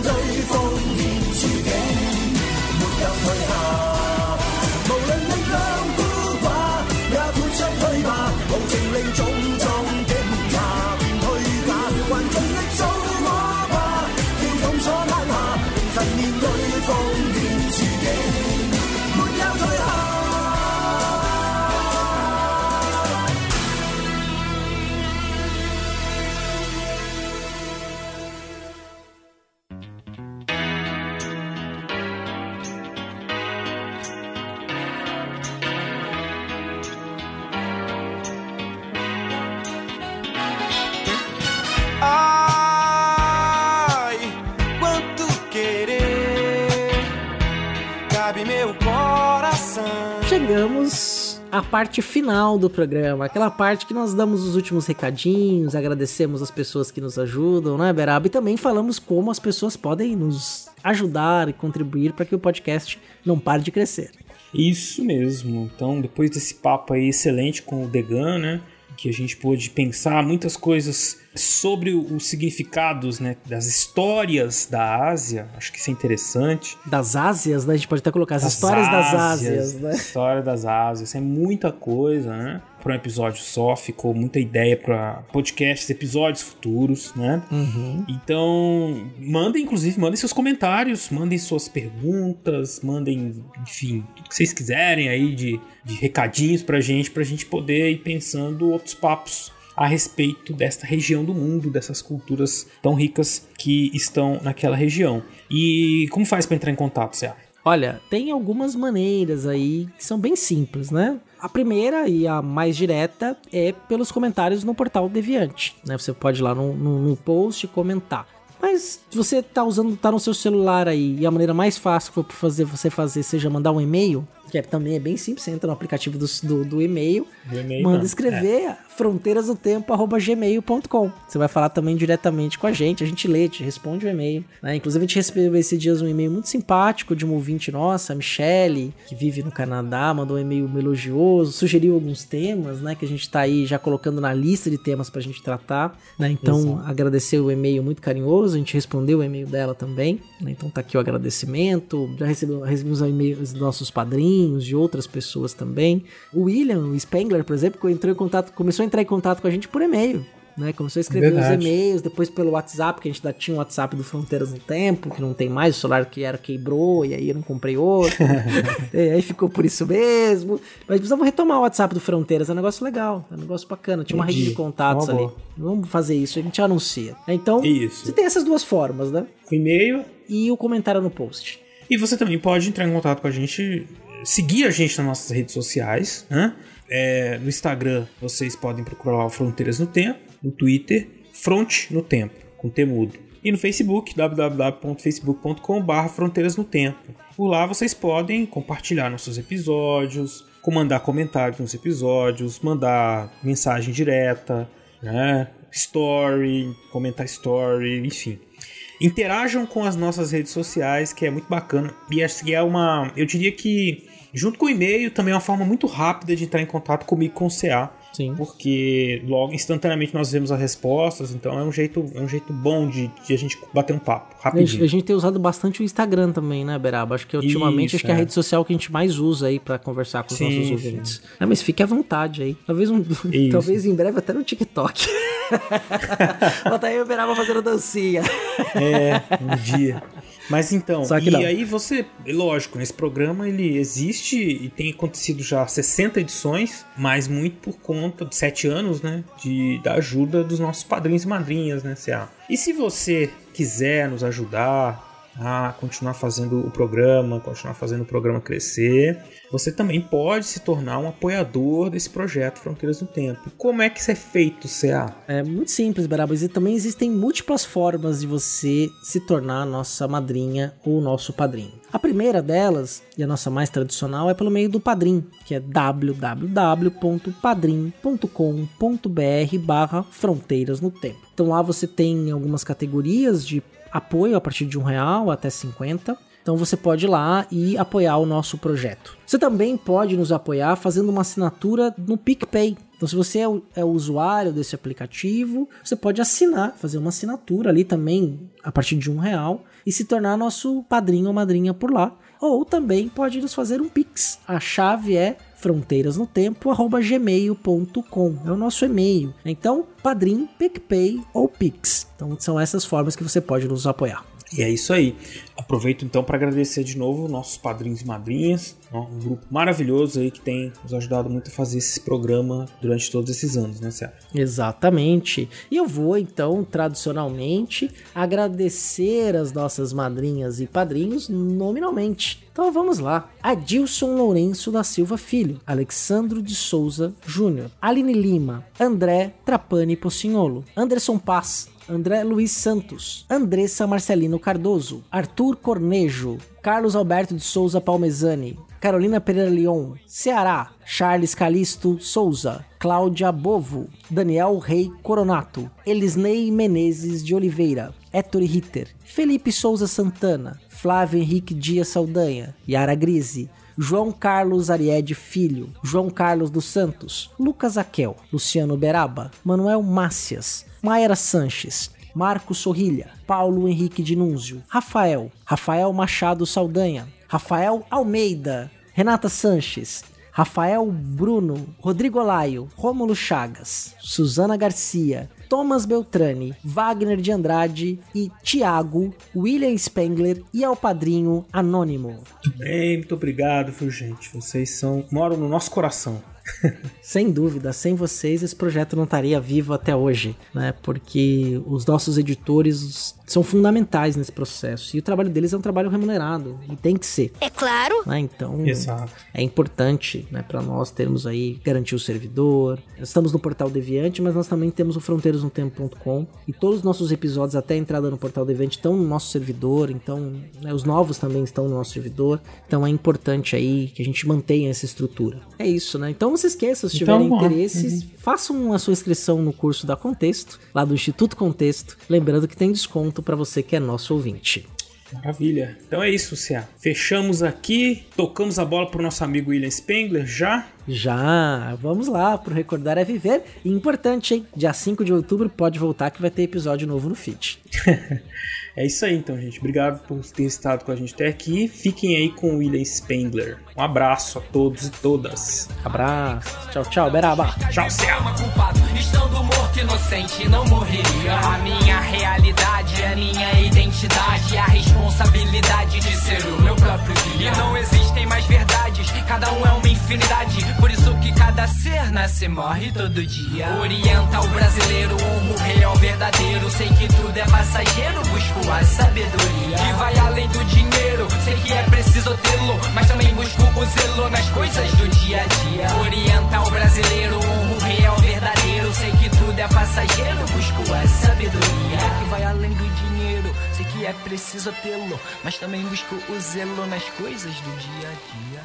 如 Chegamos à parte final do programa, aquela parte que nós damos os últimos recadinhos, agradecemos as pessoas que nos ajudam, né, Beraba? E também falamos como as pessoas podem nos ajudar e contribuir para que o podcast não pare de crescer. Isso mesmo. Então, depois desse papo aí excelente com o Degan, né? Que a gente pôde pensar muitas coisas sobre os significados, né? Das histórias da Ásia. Acho que isso é interessante. Das Ásias, né? A gente pode até colocar as histórias das Ásias, né? História das Ásias. É muita coisa, né? Para um episódio só, ficou muita ideia para podcasts, episódios futuros, né? Uhum. Então, mandem, inclusive, mandem seus comentários, mandem suas perguntas, mandem, enfim, o que vocês quiserem aí de, de recadinhos pra gente, pra gente poder ir pensando outros papos a respeito desta região do mundo, dessas culturas tão ricas que estão naquela região. E como faz para entrar em contato, Cé? Olha, tem algumas maneiras aí que são bem simples, né? A primeira e a mais direta é pelos comentários no portal Deviante, né? Você pode ir lá no, no, no post comentar. Mas se você tá usando, tá no seu celular aí, e a maneira mais fácil for fazer você fazer seja mandar um e-mail, que é, também é bem simples, você entra no aplicativo do, do, do e-mail, Do e-mail, manda não. escrever fronteirasdotempo.gmail.com. Você vai falar também diretamente com a gente, a gente lê, te responde o e-mail. né? Inclusive, a gente recebeu esses dias um e-mail muito simpático de uma ouvinte nossa, a Michele, que vive no Canadá, mandou um e-mail elogioso, sugeriu alguns temas, né? Que a gente tá aí já colocando na lista de temas pra gente tratar, né? Então, Exato. agradecer o e-mail muito carinhoso, a gente respondeu o e-mail dela também, né? Então tá aqui o agradecimento, já recebeu, recebemos e-mails dos nossos padrinhos, de outras pessoas também. O William, o Spengler, por exemplo, entrou em contato, começou a entrar em contato com a gente por e-mail. Né, começou a escrever Verdade. os e-mails, depois pelo WhatsApp, que a gente ainda tinha um WhatsApp do Fronteiras no Tempo, que não tem mais, o celular que era quebrou, e aí eu não comprei outro. e [laughs] aí ficou por isso mesmo. Mas precisamos retomar o WhatsApp do Fronteiras, é um negócio legal, é um negócio bacana. Tinha uma rede de Entendi. contatos Uma ali. boa. Vamos fazer isso, a gente anuncia. Então, Isso. você tem essas duas formas, né? O e-mail. E o comentário no post. E você também pode entrar em contato com a gente, seguir a gente nas nossas redes sociais, né? É, no Instagram vocês podem procurar lá Fronteiras no Tempo, no Twitter, Front no Tempo, com T mudo. E no Facebook, www.facebook.com.br Fronteiras no Tempo. Por lá vocês podem compartilhar nossos episódios, mandar comentários nos episódios, mandar mensagem direta, né? Story, comentar story, enfim. Interajam com as nossas redes sociais, que é muito bacana. E é uma. Eu diria que, junto com o e-mail, também é uma forma muito rápida de entrar em contato comigo com o CA. Sim. Porque logo, instantaneamente, nós vemos as respostas. Então é um jeito, é um jeito bom de, de a gente bater um papo. A gente, Rapidinho. a gente tem usado bastante o Instagram também, né, Beraba? Acho que ultimamente Isso, acho que é a é. rede social que a gente mais usa aí pra conversar com os Sim, nossos ouvintes. É, mas fique à vontade aí. Talvez, um, [laughs] talvez em breve até no TikTok. [laughs] Bota aí o Beraba fazendo dancinha. É, um dia. Mas então, e não. aí você, lógico, nesse programa ele existe e tem acontecido já 60 edições, mas muito por conta de 7 anos, né, de, da ajuda dos nossos padrinhos e madrinhas, né, CA. E se você quiser nos ajudar a continuar fazendo o programa, continuar fazendo o programa crescer, você também pode se tornar um apoiador desse projeto Fronteiras no Tempo. Como é que isso é feito, CA? É muito simples, Berabas. E também existem múltiplas formas de você se tornar nossa madrinha ou nosso padrinho. A primeira delas, e a nossa mais tradicional, é pelo meio do Padrim, que é www.padrim.com.br barra Fronteiras no Tempo. Então lá você tem algumas categorias de apoio a partir de um real até 50. Então você pode ir lá e apoiar o nosso projeto. Você também pode nos apoiar fazendo uma assinatura no PicPay. Então, se você é o, é o usuário desse aplicativo, você pode assinar, fazer uma assinatura ali também a partir de um real e se tornar nosso padrinho ou madrinha por lá. Ou também pode nos fazer um Pix. A chave é fronteirasnotempo@gmail.com. É o nosso e-mail. Então, Padrim, PicPay ou Pix. Então, são essas formas que você pode nos apoiar. E é isso aí. Aproveito então para agradecer de novo nossos padrinhos e madrinhas, um grupo maravilhoso aí que tem nos ajudado muito a fazer esse programa durante todos esses anos, né, Sérgio? Exatamente. E eu vou então, tradicionalmente, agradecer as nossas madrinhas e padrinhos nominalmente. Então vamos lá. Adilson Lourenço da Silva Filho, Alexandro de Souza Júnior, Aline Lima, André Trapani Pocinholo, Anderson Paz, André Luiz Santos, Andressa Marcelino Cardoso, Arthur Cornejo, Carlos Alberto de Souza Palmezani, Carolina Pereira Leon, Ceará, Charles Calisto Souza, Cláudia Bovo, Daniel Rei Coronato, Elisnei Menezes de Oliveira, Héctor Ritter, Felipe Souza Santana, Flávio Henrique Dias Saldanha, Yara Grise, João Carlos Ariede Filho, João Carlos dos Santos, Lucas Aquel, Luciano Beraba, Manuel Mácias, Mayra Sanches, Marcos Sorrilha, Paulo Henrique Dinúnzio, Rafael, Rafael Machado Saldanha, Rafael Almeida, Renata Sanches, Rafael Bruno, Rodrigo Olaio, Rômulo Chagas, Suzana Garcia, Thomas Beltrani, Wagner de Andrade e Tiago, William Spengler e ao padrinho Anônimo. Muito bem, muito obrigado, viu, gente? Vocês são moram no nosso coração. [laughs] Sem dúvida, sem vocês esse projeto não estaria vivo até hoje, né? Porque os nossos editores são fundamentais nesse processo e o trabalho deles é um trabalho remunerado e tem que ser. É claro. né? Então Exato. é importante né, para nós termos aí garantir o servidor. Estamos no portal Deviante, mas nós também temos o fronteiras.no.com e todos os nossos episódios até a entrada no portal Deviante estão no nosso servidor. Então né, os novos também estão no nosso servidor. Então é importante aí que a gente mantenha essa estrutura. É isso, né? Então não se esqueça, se Então, tiverem ó, interesse, façam a sua inscrição no curso da Contexto, lá do Instituto Contexto. Lembrando que tem desconto para você que é nosso ouvinte. Maravilha. Então é isso, Cia. Fechamos aqui, tocamos a bola pro nosso amigo William Spengler já. Já, vamos lá pro Recordar é Viver. E importante, hein? Dia 5 de outubro pode voltar que vai ter episódio novo no feed. [laughs] É isso aí, então, gente. Obrigado por ter estado com a gente até aqui. Fiquem aí com o William Spengler. Um abraço a todos e todas. Abraço. Tchau, tchau, Beraba. Tchau, Cia. culpado Estando morto inocente não morreria. A minha realidade, a minha identidade. A responsabilidade de ser o meu próprio guia. E não existem mais verdades, cada um é uma infinidade. Por isso que cada ser nasce e morre todo dia. Orienta o brasileiro, o real verdadeiro. Sei que tudo é passageiro, busco a sabedoria. Que vai além do dinheiro, sei que é preciso tê-lo Mas também busco o zelo nas coisas do dia a dia. Orienta o brasileiro, o real verdadeiro. Sei que tudo é passageiro, busco a sabedoria. Que vai além do dinheiro, sei que é preciso tê-lo. Mas também busco o zelo nas coisas do dia a dia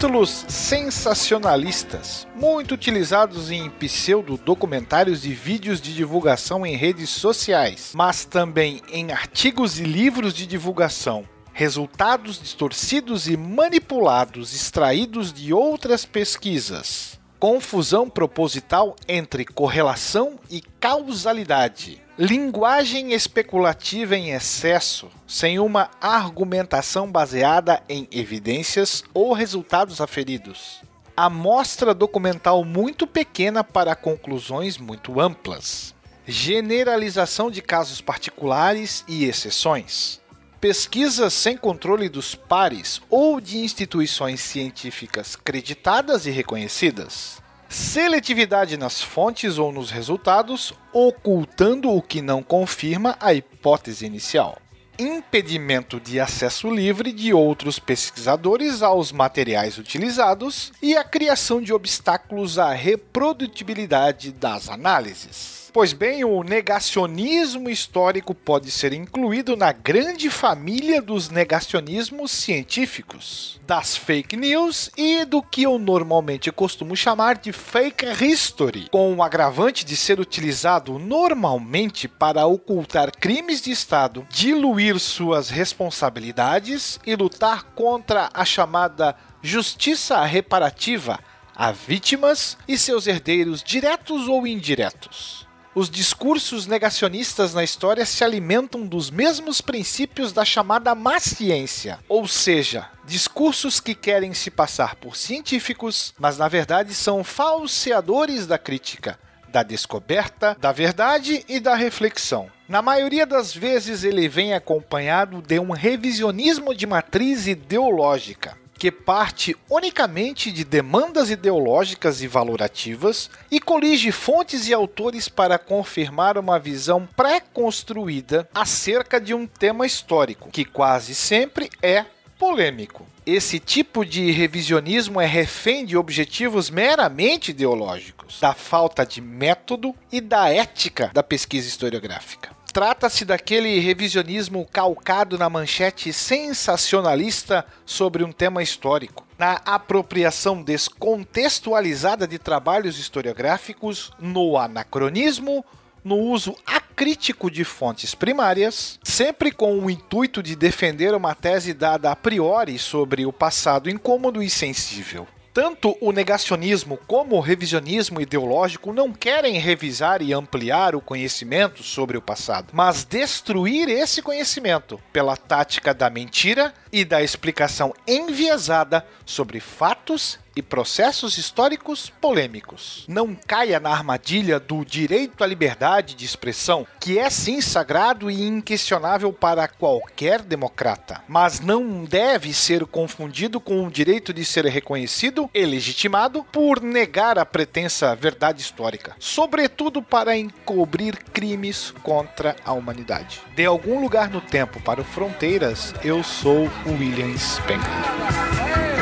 Títulos sensacionalistas, muito utilizados em pseudo-documentários e vídeos de divulgação em redes sociais, mas também em artigos e livros de divulgação. Resultados distorcidos e manipulados extraídos de outras pesquisas. Confusão proposital entre correlação e causalidade. Linguagem especulativa em excesso, sem uma argumentação baseada em evidências ou resultados aferidos. Amostra documental muito pequena para conclusões muito amplas. Generalização de casos particulares e exceções. Pesquisas sem controle dos pares ou de instituições científicas creditadas e reconhecidas. Seletividade nas fontes ou nos resultados, ocultando o que não confirma a hipótese inicial. Impedimento de acesso livre de outros pesquisadores aos materiais utilizados e a criação de obstáculos à reprodutibilidade das análises. Pois bem, o negacionismo histórico pode ser incluído na grande família dos negacionismos científicos, das fake news e do que eu normalmente costumo chamar de fake history, com o agravante de ser utilizado normalmente para ocultar crimes de Estado, diluir suas responsabilidades e lutar contra a chamada justiça reparativa a vítimas e seus herdeiros diretos ou indiretos. Os discursos negacionistas na história se alimentam dos mesmos princípios da chamada má ciência, ou seja, discursos que querem se passar por científicos, mas na verdade são falseadores da crítica, da descoberta, da verdade e da reflexão. Na maioria das vezes ele vem acompanhado de um revisionismo de matriz ideológica. Que parte unicamente de demandas ideológicas e valorativas e colige fontes e autores para confirmar uma visão pré-construída acerca de um tema histórico, que quase sempre é polêmico. Esse tipo de revisionismo é refém de objetivos meramente ideológicos, da falta de método e da ética da pesquisa historiográfica. Trata-se daquele revisionismo calcado na manchete sensacionalista sobre um tema histórico, na apropriação descontextualizada de trabalhos historiográficos, no anacronismo, no uso acrítico de fontes primárias, sempre com o intuito de defender uma tese dada a priori sobre o passado incômodo e sensível. Tanto o negacionismo como o revisionismo ideológico não querem revisar e ampliar o conhecimento sobre o passado, mas destruir esse conhecimento pela tática da mentira e da explicação enviesada sobre fatos e processos históricos polêmicos. Não caia na armadilha do direito à liberdade de expressão, que é sim sagrado e inquestionável para qualquer democrata, mas não deve ser confundido com o direito de ser reconhecido e legitimado por negar a pretensa verdade histórica, sobretudo para encobrir crimes contra a humanidade. De algum lugar no tempo para o Fronteiras, eu sou William Spengler.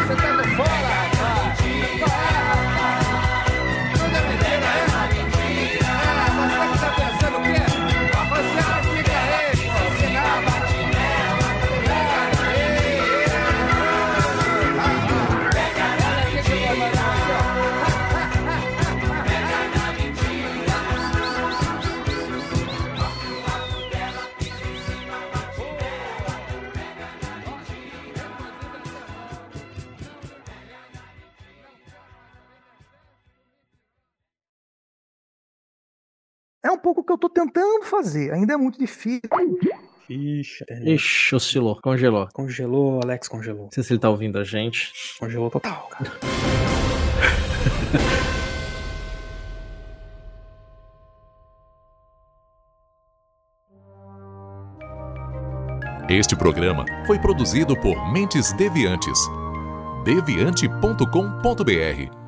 Você tá! Bye. É um pouco o que eu tô tentando fazer. Ainda é muito difícil. Ixi, Ixi, oscilou, congelou. Congelou, Alex congelou. Não sei se ele tá ouvindo a gente. Congelou total, cara. [laughs] Este programa foi produzido por Mentes Deviantes. deviante.com.br